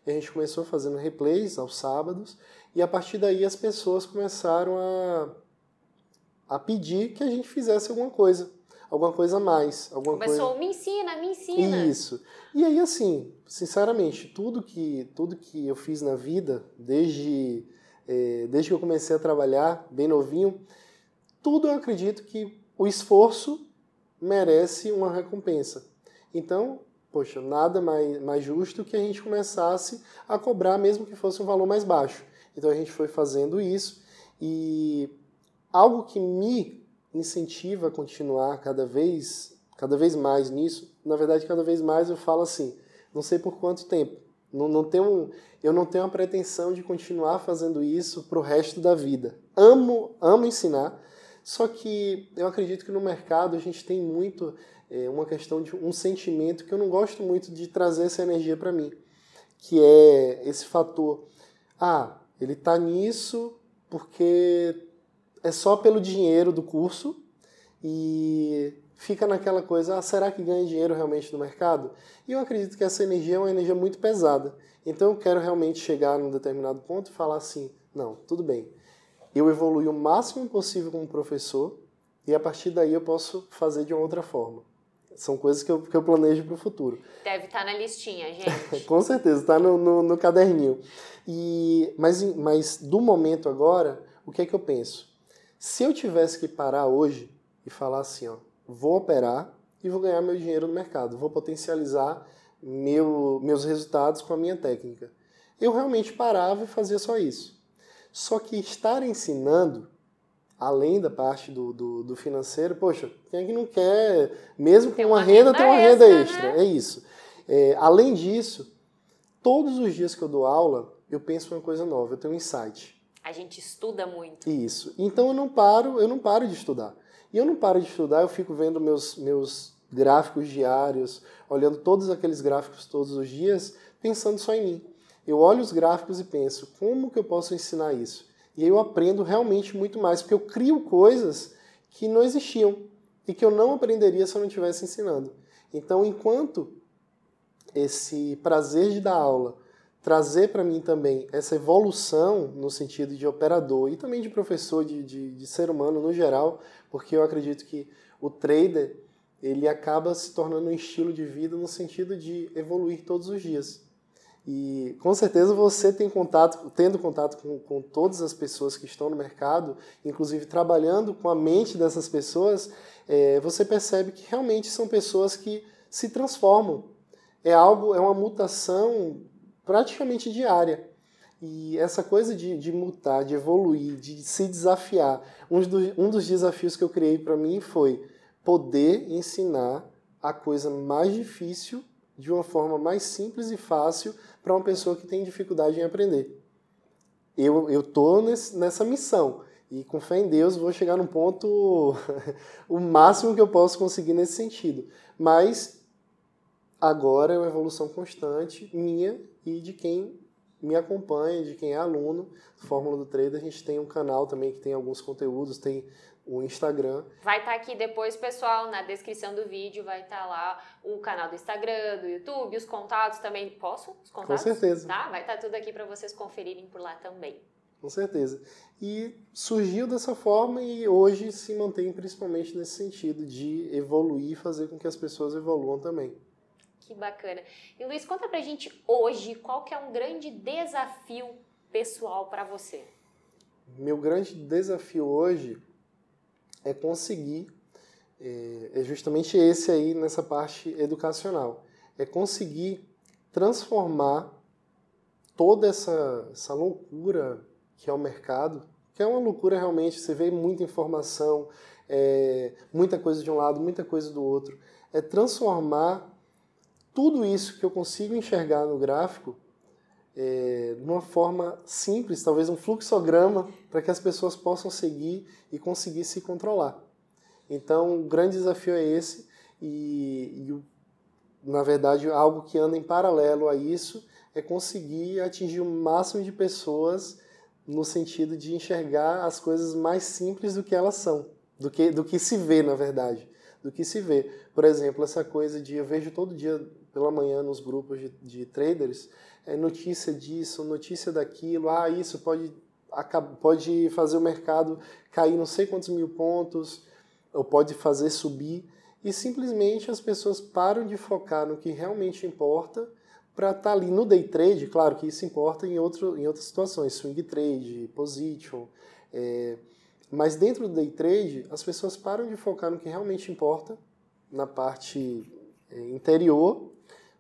E a gente começou fazendo replays aos sábados e a partir daí as pessoas começaram a, a pedir que a gente fizesse alguma coisa alguma coisa a mais. Alguma Começou, coisa... me ensina, me ensina. Isso. E aí, assim, sinceramente, tudo que, tudo que eu fiz na vida, desde, é, desde que eu comecei a trabalhar, bem novinho, tudo eu acredito que o esforço merece uma recompensa. Então, poxa, nada mais, mais justo que a gente começasse a cobrar, mesmo que fosse um valor mais baixo. Então a gente foi fazendo isso e algo que me incentiva a continuar cada vez, cada vez mais nisso. Na verdade, cada vez mais eu falo assim, não sei por quanto tempo. Não, não tenho, eu não tenho a pretensão de continuar fazendo isso para o resto da vida. Amo, amo ensinar, só que eu acredito que no mercado a gente tem muito é, uma questão de um sentimento que eu não gosto muito de trazer essa energia para mim, que é esse fator. Ah, ele está nisso porque é só pelo dinheiro do curso e fica naquela coisa, ah, será que ganha dinheiro realmente no mercado? E eu acredito que essa energia é uma energia muito pesada. Então eu quero realmente chegar num determinado ponto e falar assim, não, tudo bem. Eu evolui o máximo possível como professor e a partir daí eu posso fazer de uma outra forma. São coisas que eu, que eu planejo para o futuro. Deve estar tá na listinha, gente. Com certeza, está no, no, no, caderninho. E, mas, mas do momento agora, o que é que eu penso? Se eu tivesse que parar hoje e falar assim, ó, vou operar e vou ganhar meu dinheiro no mercado, vou potencializar meu, meus resultados com a minha técnica. Eu realmente parava e fazia só isso. Só que estar ensinando, além da parte do, do, do financeiro, poxa, quem é que não quer, mesmo com uma, uma, renda, ter uma renda extra? Né? É isso. É, além disso, todos os dias que eu dou aula, eu penso uma coisa nova, eu tenho um insight. A gente estuda muito. Isso. Então eu não paro, eu não paro de estudar. E eu não paro de estudar, eu fico vendo meus, meus gráficos diários, olhando todos aqueles gráficos todos os dias, pensando só em mim. Eu olho os gráficos e penso, como que eu posso ensinar isso? E aí eu aprendo realmente muito mais, porque eu crio coisas que não existiam e que eu não aprenderia se eu não estivesse ensinando. Então, enquanto esse prazer de dar aula trazer para mim também essa evolução no sentido de operador e também de professor, de, de, de, ser humano no geral, porque eu acredito que o trader ele acaba se tornando um estilo de vida no sentido de evoluir todos os dias. E com certeza você tem contato, tendo contato com, com todas as pessoas que estão no mercado, inclusive trabalhando com a mente dessas pessoas, é, você percebe que realmente são pessoas que se transformam. É algo, é uma mutação praticamente diária. E essa coisa de, de mutar, de evoluir, de se desafiar. Um, do, um dos desafios que eu criei para mim foi poder ensinar a coisa mais difícil de uma forma mais simples e fácil para uma pessoa que tem dificuldade em aprender. Eu estou nessa missão e com fé em Deus vou chegar num ponto o máximo que eu posso conseguir nesse sentido. Mas agora é uma evolução constante minha e de quem me acompanha, de quem é aluno do Fórmula do Trader. A gente tem um canal também que tem alguns conteúdos, tem o Instagram. Vai estar tá aqui depois, pessoal, na descrição do vídeo, vai estar tá lá o canal do Instagram, do YouTube, os contatos também. Posso? Os contatos? Com certeza. Tá? Vai estar tá tudo aqui para vocês conferirem por lá também. Com certeza. E surgiu dessa forma e hoje se mantém principalmente nesse sentido de evoluir e fazer com que as pessoas evoluam também. Que bacana. E Luiz, conta pra gente hoje qual que é um grande desafio pessoal para você. Meu grande desafio hoje é conseguir, é, é justamente esse aí nessa parte educacional, é conseguir transformar toda essa, essa loucura que é o mercado, que é uma loucura realmente, você vê muita informação, é, muita coisa de um lado, muita coisa do outro, é transformar tudo isso que eu consigo enxergar no gráfico é, de uma forma simples, talvez um fluxograma, para que as pessoas possam seguir e conseguir se controlar. Então, o grande desafio é esse, e, e na verdade, algo que anda em paralelo a isso é conseguir atingir o máximo de pessoas no sentido de enxergar as coisas mais simples do que elas são, do que, do que se vê, na verdade, do que se vê. Por exemplo, essa coisa de eu vejo todo dia pela manhã nos grupos de, de traders, é notícia disso, notícia daquilo, ah, isso pode, pode fazer o mercado cair não sei quantos mil pontos, ou pode fazer subir, e simplesmente as pessoas param de focar no que realmente importa para estar tá ali no day trade, claro que isso importa em, outro, em outras situações, swing trade, position, é, mas dentro do day trade, as pessoas param de focar no que realmente importa, na parte é, interior,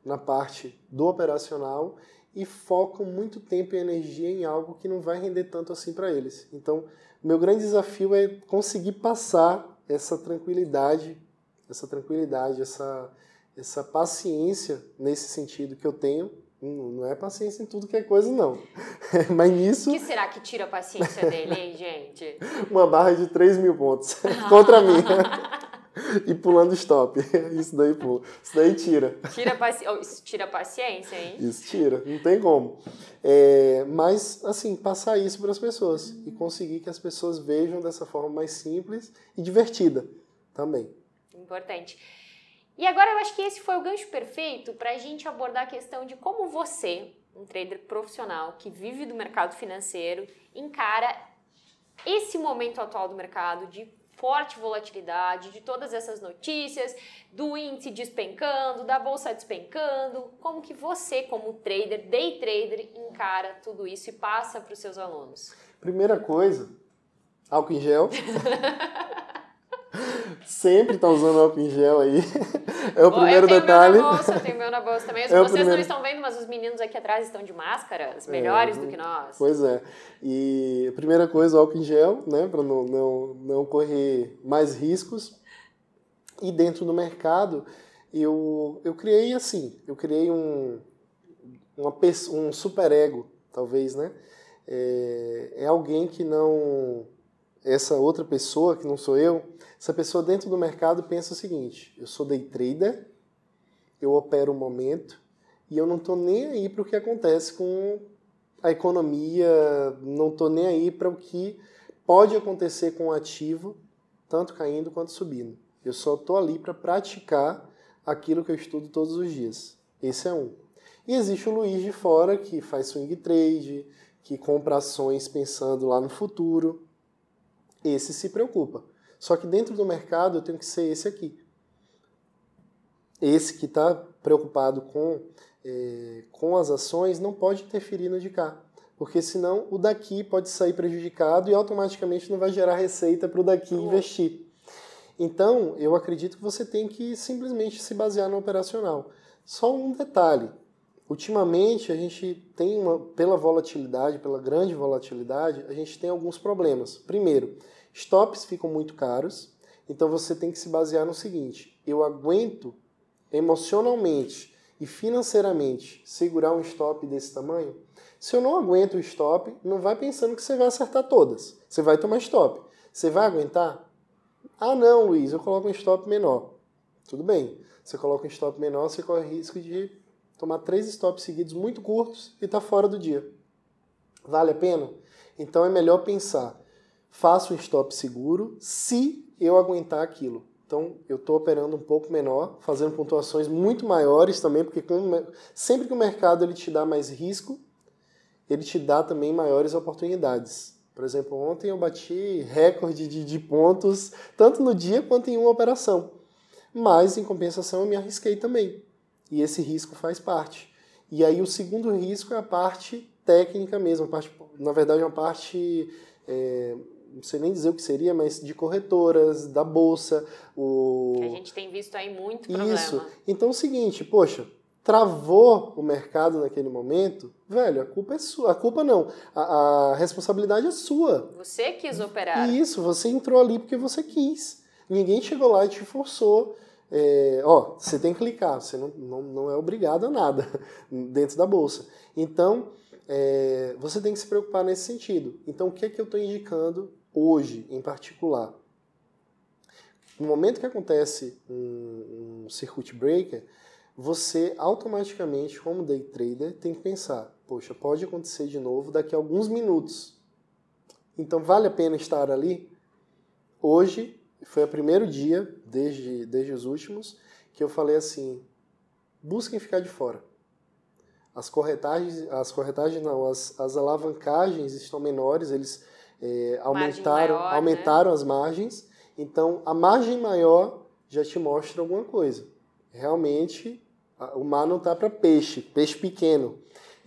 na parte do operacional e focam muito tempo e energia em algo que não vai render tanto assim para eles. Então, meu grande desafio é conseguir passar essa tranquilidade, essa tranquilidade, essa essa paciência nesse sentido que eu tenho. Não é paciência em tudo que é coisa, não. Mas nisso. O que será que tira a paciência dele, hein, gente? Uma barra de 3 mil pontos contra mim. e pulando stop. Isso daí pula. Isso daí tira. Tira, paci... oh, isso tira paciência, hein? Isso tira, não tem como. É, mas, assim, passar isso para as pessoas e conseguir que as pessoas vejam dessa forma mais simples e divertida também. Importante. E agora eu acho que esse foi o gancho perfeito para a gente abordar a questão de como você, um trader profissional que vive do mercado financeiro, encara esse momento atual do mercado de forte volatilidade, de todas essas notícias, do índice despencando, da bolsa despencando, como que você, como trader, day trader, encara tudo isso e passa para os seus alunos? Primeira coisa, álcool em gel. Sempre tá usando álcool em gel aí. É o primeiro eu detalhe. Meu na bolsa, eu tenho meu na bolsa também. É Vocês primeiro... não estão vendo, mas os meninos aqui atrás estão de máscaras, melhores é, do que nós. Pois é. E a primeira coisa, álcool em gel, né? Para não, não, não correr mais riscos. E dentro do mercado, eu, eu criei assim, eu criei um, uma, um superego, talvez, né? É, é alguém que não essa outra pessoa, que não sou eu, essa pessoa dentro do mercado pensa o seguinte: eu sou day trader, eu opero o momento e eu não estou nem aí para o que acontece com a economia, não estou nem aí para o que pode acontecer com o ativo, tanto caindo quanto subindo. Eu só estou ali para praticar aquilo que eu estudo todos os dias. Esse é um. E existe o Luiz de fora que faz swing trade, que compra ações pensando lá no futuro esse se preocupa. Só que dentro do mercado eu tenho que ser esse aqui. Esse que está preocupado com, é, com as ações não pode interferir no de cá. Porque senão o daqui pode sair prejudicado e automaticamente não vai gerar receita para o daqui investir. Então, eu acredito que você tem que simplesmente se basear no operacional. Só um detalhe: ultimamente a gente tem uma, pela volatilidade, pela grande volatilidade, a gente tem alguns problemas. Primeiro, Stops ficam muito caros, então você tem que se basear no seguinte: eu aguento emocionalmente e financeiramente segurar um stop desse tamanho, se eu não aguento o stop, não vai pensando que você vai acertar todas. Você vai tomar stop. Você vai aguentar? Ah, não, Luiz, eu coloco um stop menor. Tudo bem. Você coloca um stop menor, você corre risco de tomar três stops seguidos muito curtos e tá fora do dia. Vale a pena? Então é melhor pensar, faço um stop seguro se eu aguentar aquilo. Então eu estou operando um pouco menor, fazendo pontuações muito maiores também, porque sempre que o mercado ele te dá mais risco, ele te dá também maiores oportunidades. Por exemplo, ontem eu bati recorde de, de pontos, tanto no dia quanto em uma operação. Mas, em compensação, eu me arrisquei também. E esse risco faz parte. E aí o segundo risco é a parte técnica mesmo, parte, na verdade, uma parte, é, não sei nem dizer o que seria, mas de corretoras, da bolsa. O... Que a gente tem visto aí muito problema. Isso. Então é o seguinte, poxa, travou o mercado naquele momento, velho, a culpa é sua. A culpa não, a, a responsabilidade é sua. Você quis operar. Isso, você entrou ali porque você quis. Ninguém chegou lá e te forçou. É, ó, você tem que clicar, você não, não, não é obrigado a nada dentro da bolsa. Então, é, você tem que se preocupar nesse sentido. Então, o que é que eu estou indicando hoje, em particular? No momento que acontece um, um circuit breaker, você automaticamente, como day trader, tem que pensar: poxa, pode acontecer de novo daqui a alguns minutos. Então vale a pena estar ali? Hoje foi o primeiro dia, desde, desde os últimos, que eu falei assim: busquem ficar de fora. As corretagens, as corretagens não, as, as alavancagens estão menores, eles é, aumentaram, maior, aumentaram né? as margens. Então, a margem maior já te mostra alguma coisa. Realmente, o mar não está para peixe, peixe pequeno.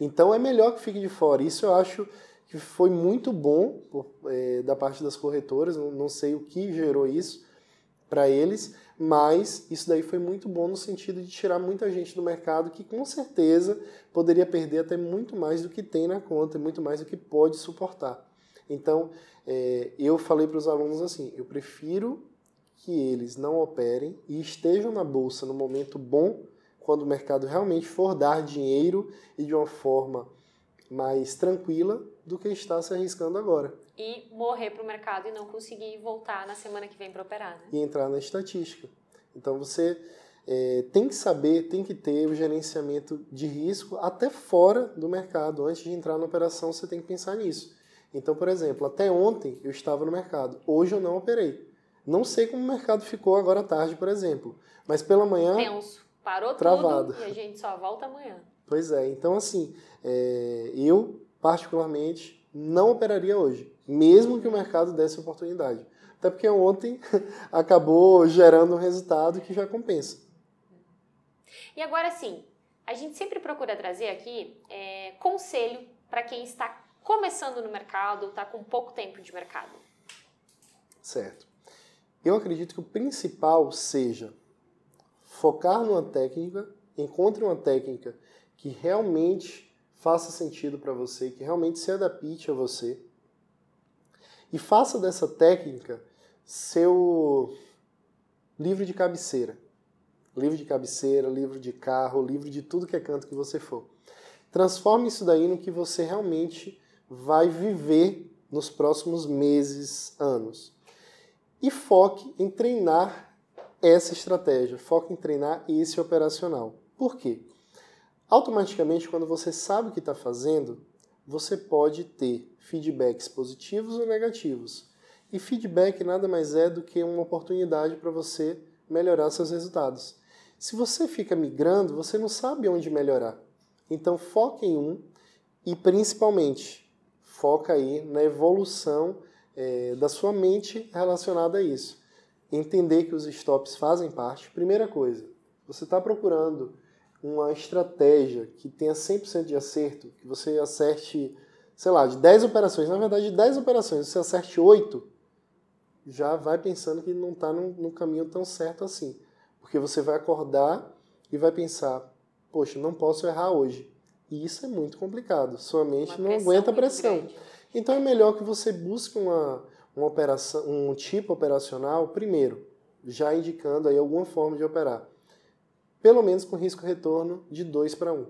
Então é melhor que fique de fora. Isso eu acho que foi muito bom por, é, da parte das corretoras. Não, não sei o que gerou isso para eles, mas isso daí foi muito bom no sentido de tirar muita gente do mercado que com certeza poderia perder até muito mais do que tem na conta, muito mais do que pode suportar. Então é, eu falei para os alunos assim: eu prefiro que eles não operem e estejam na bolsa no momento bom quando o mercado realmente for dar dinheiro e de uma forma mais tranquila do que está se arriscando agora. E morrer para o mercado e não conseguir voltar na semana que vem para operar. Né? E entrar na estatística. Então você é, tem que saber, tem que ter o gerenciamento de risco até fora do mercado. Antes de entrar na operação, você tem que pensar nisso. Então, por exemplo, até ontem eu estava no mercado, hoje eu não operei. Não sei como o mercado ficou agora à tarde, por exemplo, mas pela manhã. Tenso Parou travado. tudo e a gente só volta amanhã. Pois é, então assim, é, eu particularmente não operaria hoje, mesmo que o mercado desse oportunidade. Até porque ontem acabou gerando um resultado que já compensa. E agora sim, a gente sempre procura trazer aqui é, conselho para quem está começando no mercado está com pouco tempo de mercado. Certo. Eu acredito que o principal seja focar numa técnica, encontre uma técnica que realmente faça sentido para você, que realmente se adapte a você. E faça dessa técnica seu livro de cabeceira. Livro de cabeceira, livro de carro, livro de tudo que é canto que você for. Transforme isso daí no que você realmente vai viver nos próximos meses, anos. E foque em treinar essa estratégia, foca em treinar esse operacional. Por quê? Automaticamente, quando você sabe o que está fazendo, você pode ter feedbacks positivos ou negativos. E feedback nada mais é do que uma oportunidade para você melhorar seus resultados. Se você fica migrando, você não sabe onde melhorar. Então foca em um e principalmente foca aí na evolução é, da sua mente relacionada a isso entender que os stops fazem parte. Primeira coisa, você está procurando uma estratégia que tenha 100% de acerto, que você acerte, sei lá, de 10 operações, na verdade, de 10 operações, você acerte 8, já vai pensando que não está no, caminho tão certo assim. Porque você vai acordar e vai pensar, poxa, não posso errar hoje. E isso é muito complicado. Sua mente não aguenta a pressão. Então é melhor que você busque uma, uma operação, um tipo operacional, primeiro, já indicando aí alguma forma de operar. pelo menos com risco-retorno de 2 para 1.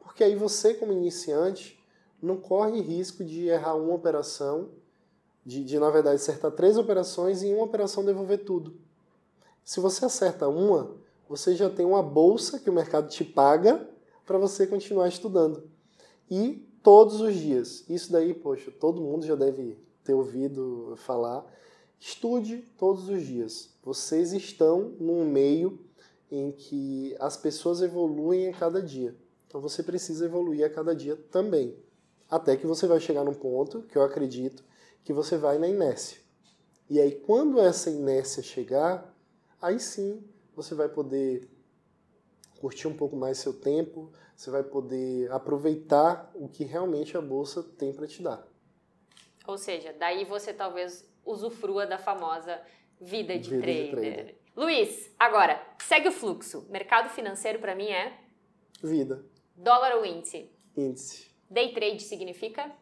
Porque aí você, como iniciante, não corre risco de errar uma operação, de, de na verdade acertar três operações e em uma operação devolver tudo. Se você acerta uma, você já tem uma bolsa que o mercado te paga para você continuar estudando. E todos os dias. Isso daí, poxa, todo mundo já deve ter ouvido falar. Estude todos os dias. Vocês estão num meio em que as pessoas evoluem a cada dia. Então você precisa evoluir a cada dia também. Até que você vai chegar num ponto, que eu acredito, que você vai na inércia. E aí, quando essa inércia chegar, aí sim você vai poder curtir um pouco mais seu tempo, você vai poder aproveitar o que realmente a bolsa tem para te dar. Ou seja, daí você talvez usufrua da famosa vida de, vida trader. de trader. Luiz, agora, segue o fluxo. Mercado financeiro para mim é? Vida. Dólar ou índice? Índice. Day trade significa?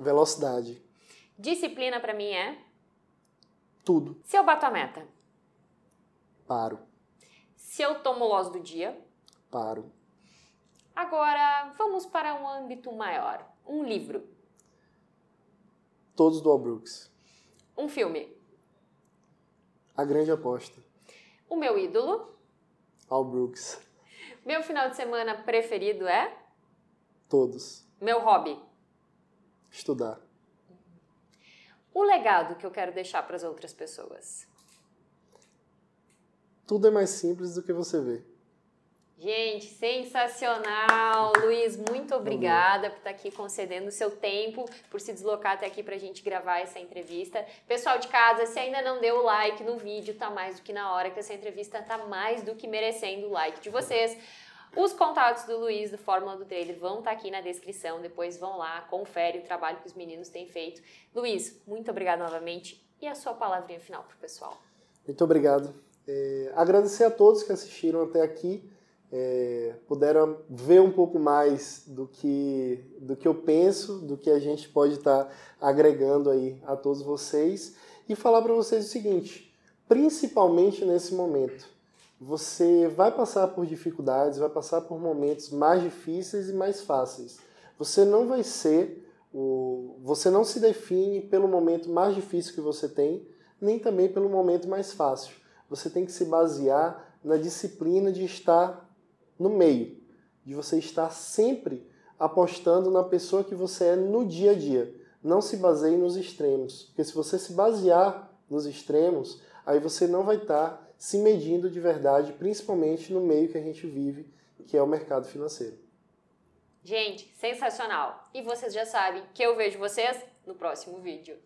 Velocidade. Disciplina para mim é? Tudo. Se eu bato a meta? Paro. Se eu tomo loss do dia? Paro. Agora, vamos para um âmbito maior. Um livro. Todos do Al Brooks. Um filme. A Grande Aposta. O meu ídolo. Al Brooks. Meu final de semana preferido é? Todos. Meu hobby. Estudar. O legado que eu quero deixar para as outras pessoas. Tudo é mais simples do que você vê. Gente, sensacional! Luiz, muito obrigada por estar aqui concedendo o seu tempo, por se deslocar até aqui para a gente gravar essa entrevista. Pessoal de casa, se ainda não deu o like no vídeo, tá mais do que na hora que essa entrevista tá mais do que merecendo o like de vocês. Os contatos do Luiz do Fórmula do Trader vão estar tá aqui na descrição, depois vão lá, confere o trabalho que os meninos têm feito. Luiz, muito obrigada novamente e a sua palavrinha final para o pessoal. Muito obrigado. É, agradecer a todos que assistiram até aqui é, puderam ver um pouco mais do que, do que eu penso, do que a gente pode estar tá agregando aí a todos vocês e falar para vocês o seguinte, principalmente nesse momento, você vai passar por dificuldades, vai passar por momentos mais difíceis e mais fáceis. Você não vai ser o, você não se define pelo momento mais difícil que você tem, nem também pelo momento mais fácil. Você tem que se basear na disciplina de estar no meio, de você estar sempre apostando na pessoa que você é no dia a dia. Não se baseie nos extremos, porque se você se basear nos extremos, aí você não vai estar se medindo de verdade, principalmente no meio que a gente vive, que é o mercado financeiro. Gente, sensacional! E vocês já sabem que eu vejo vocês no próximo vídeo.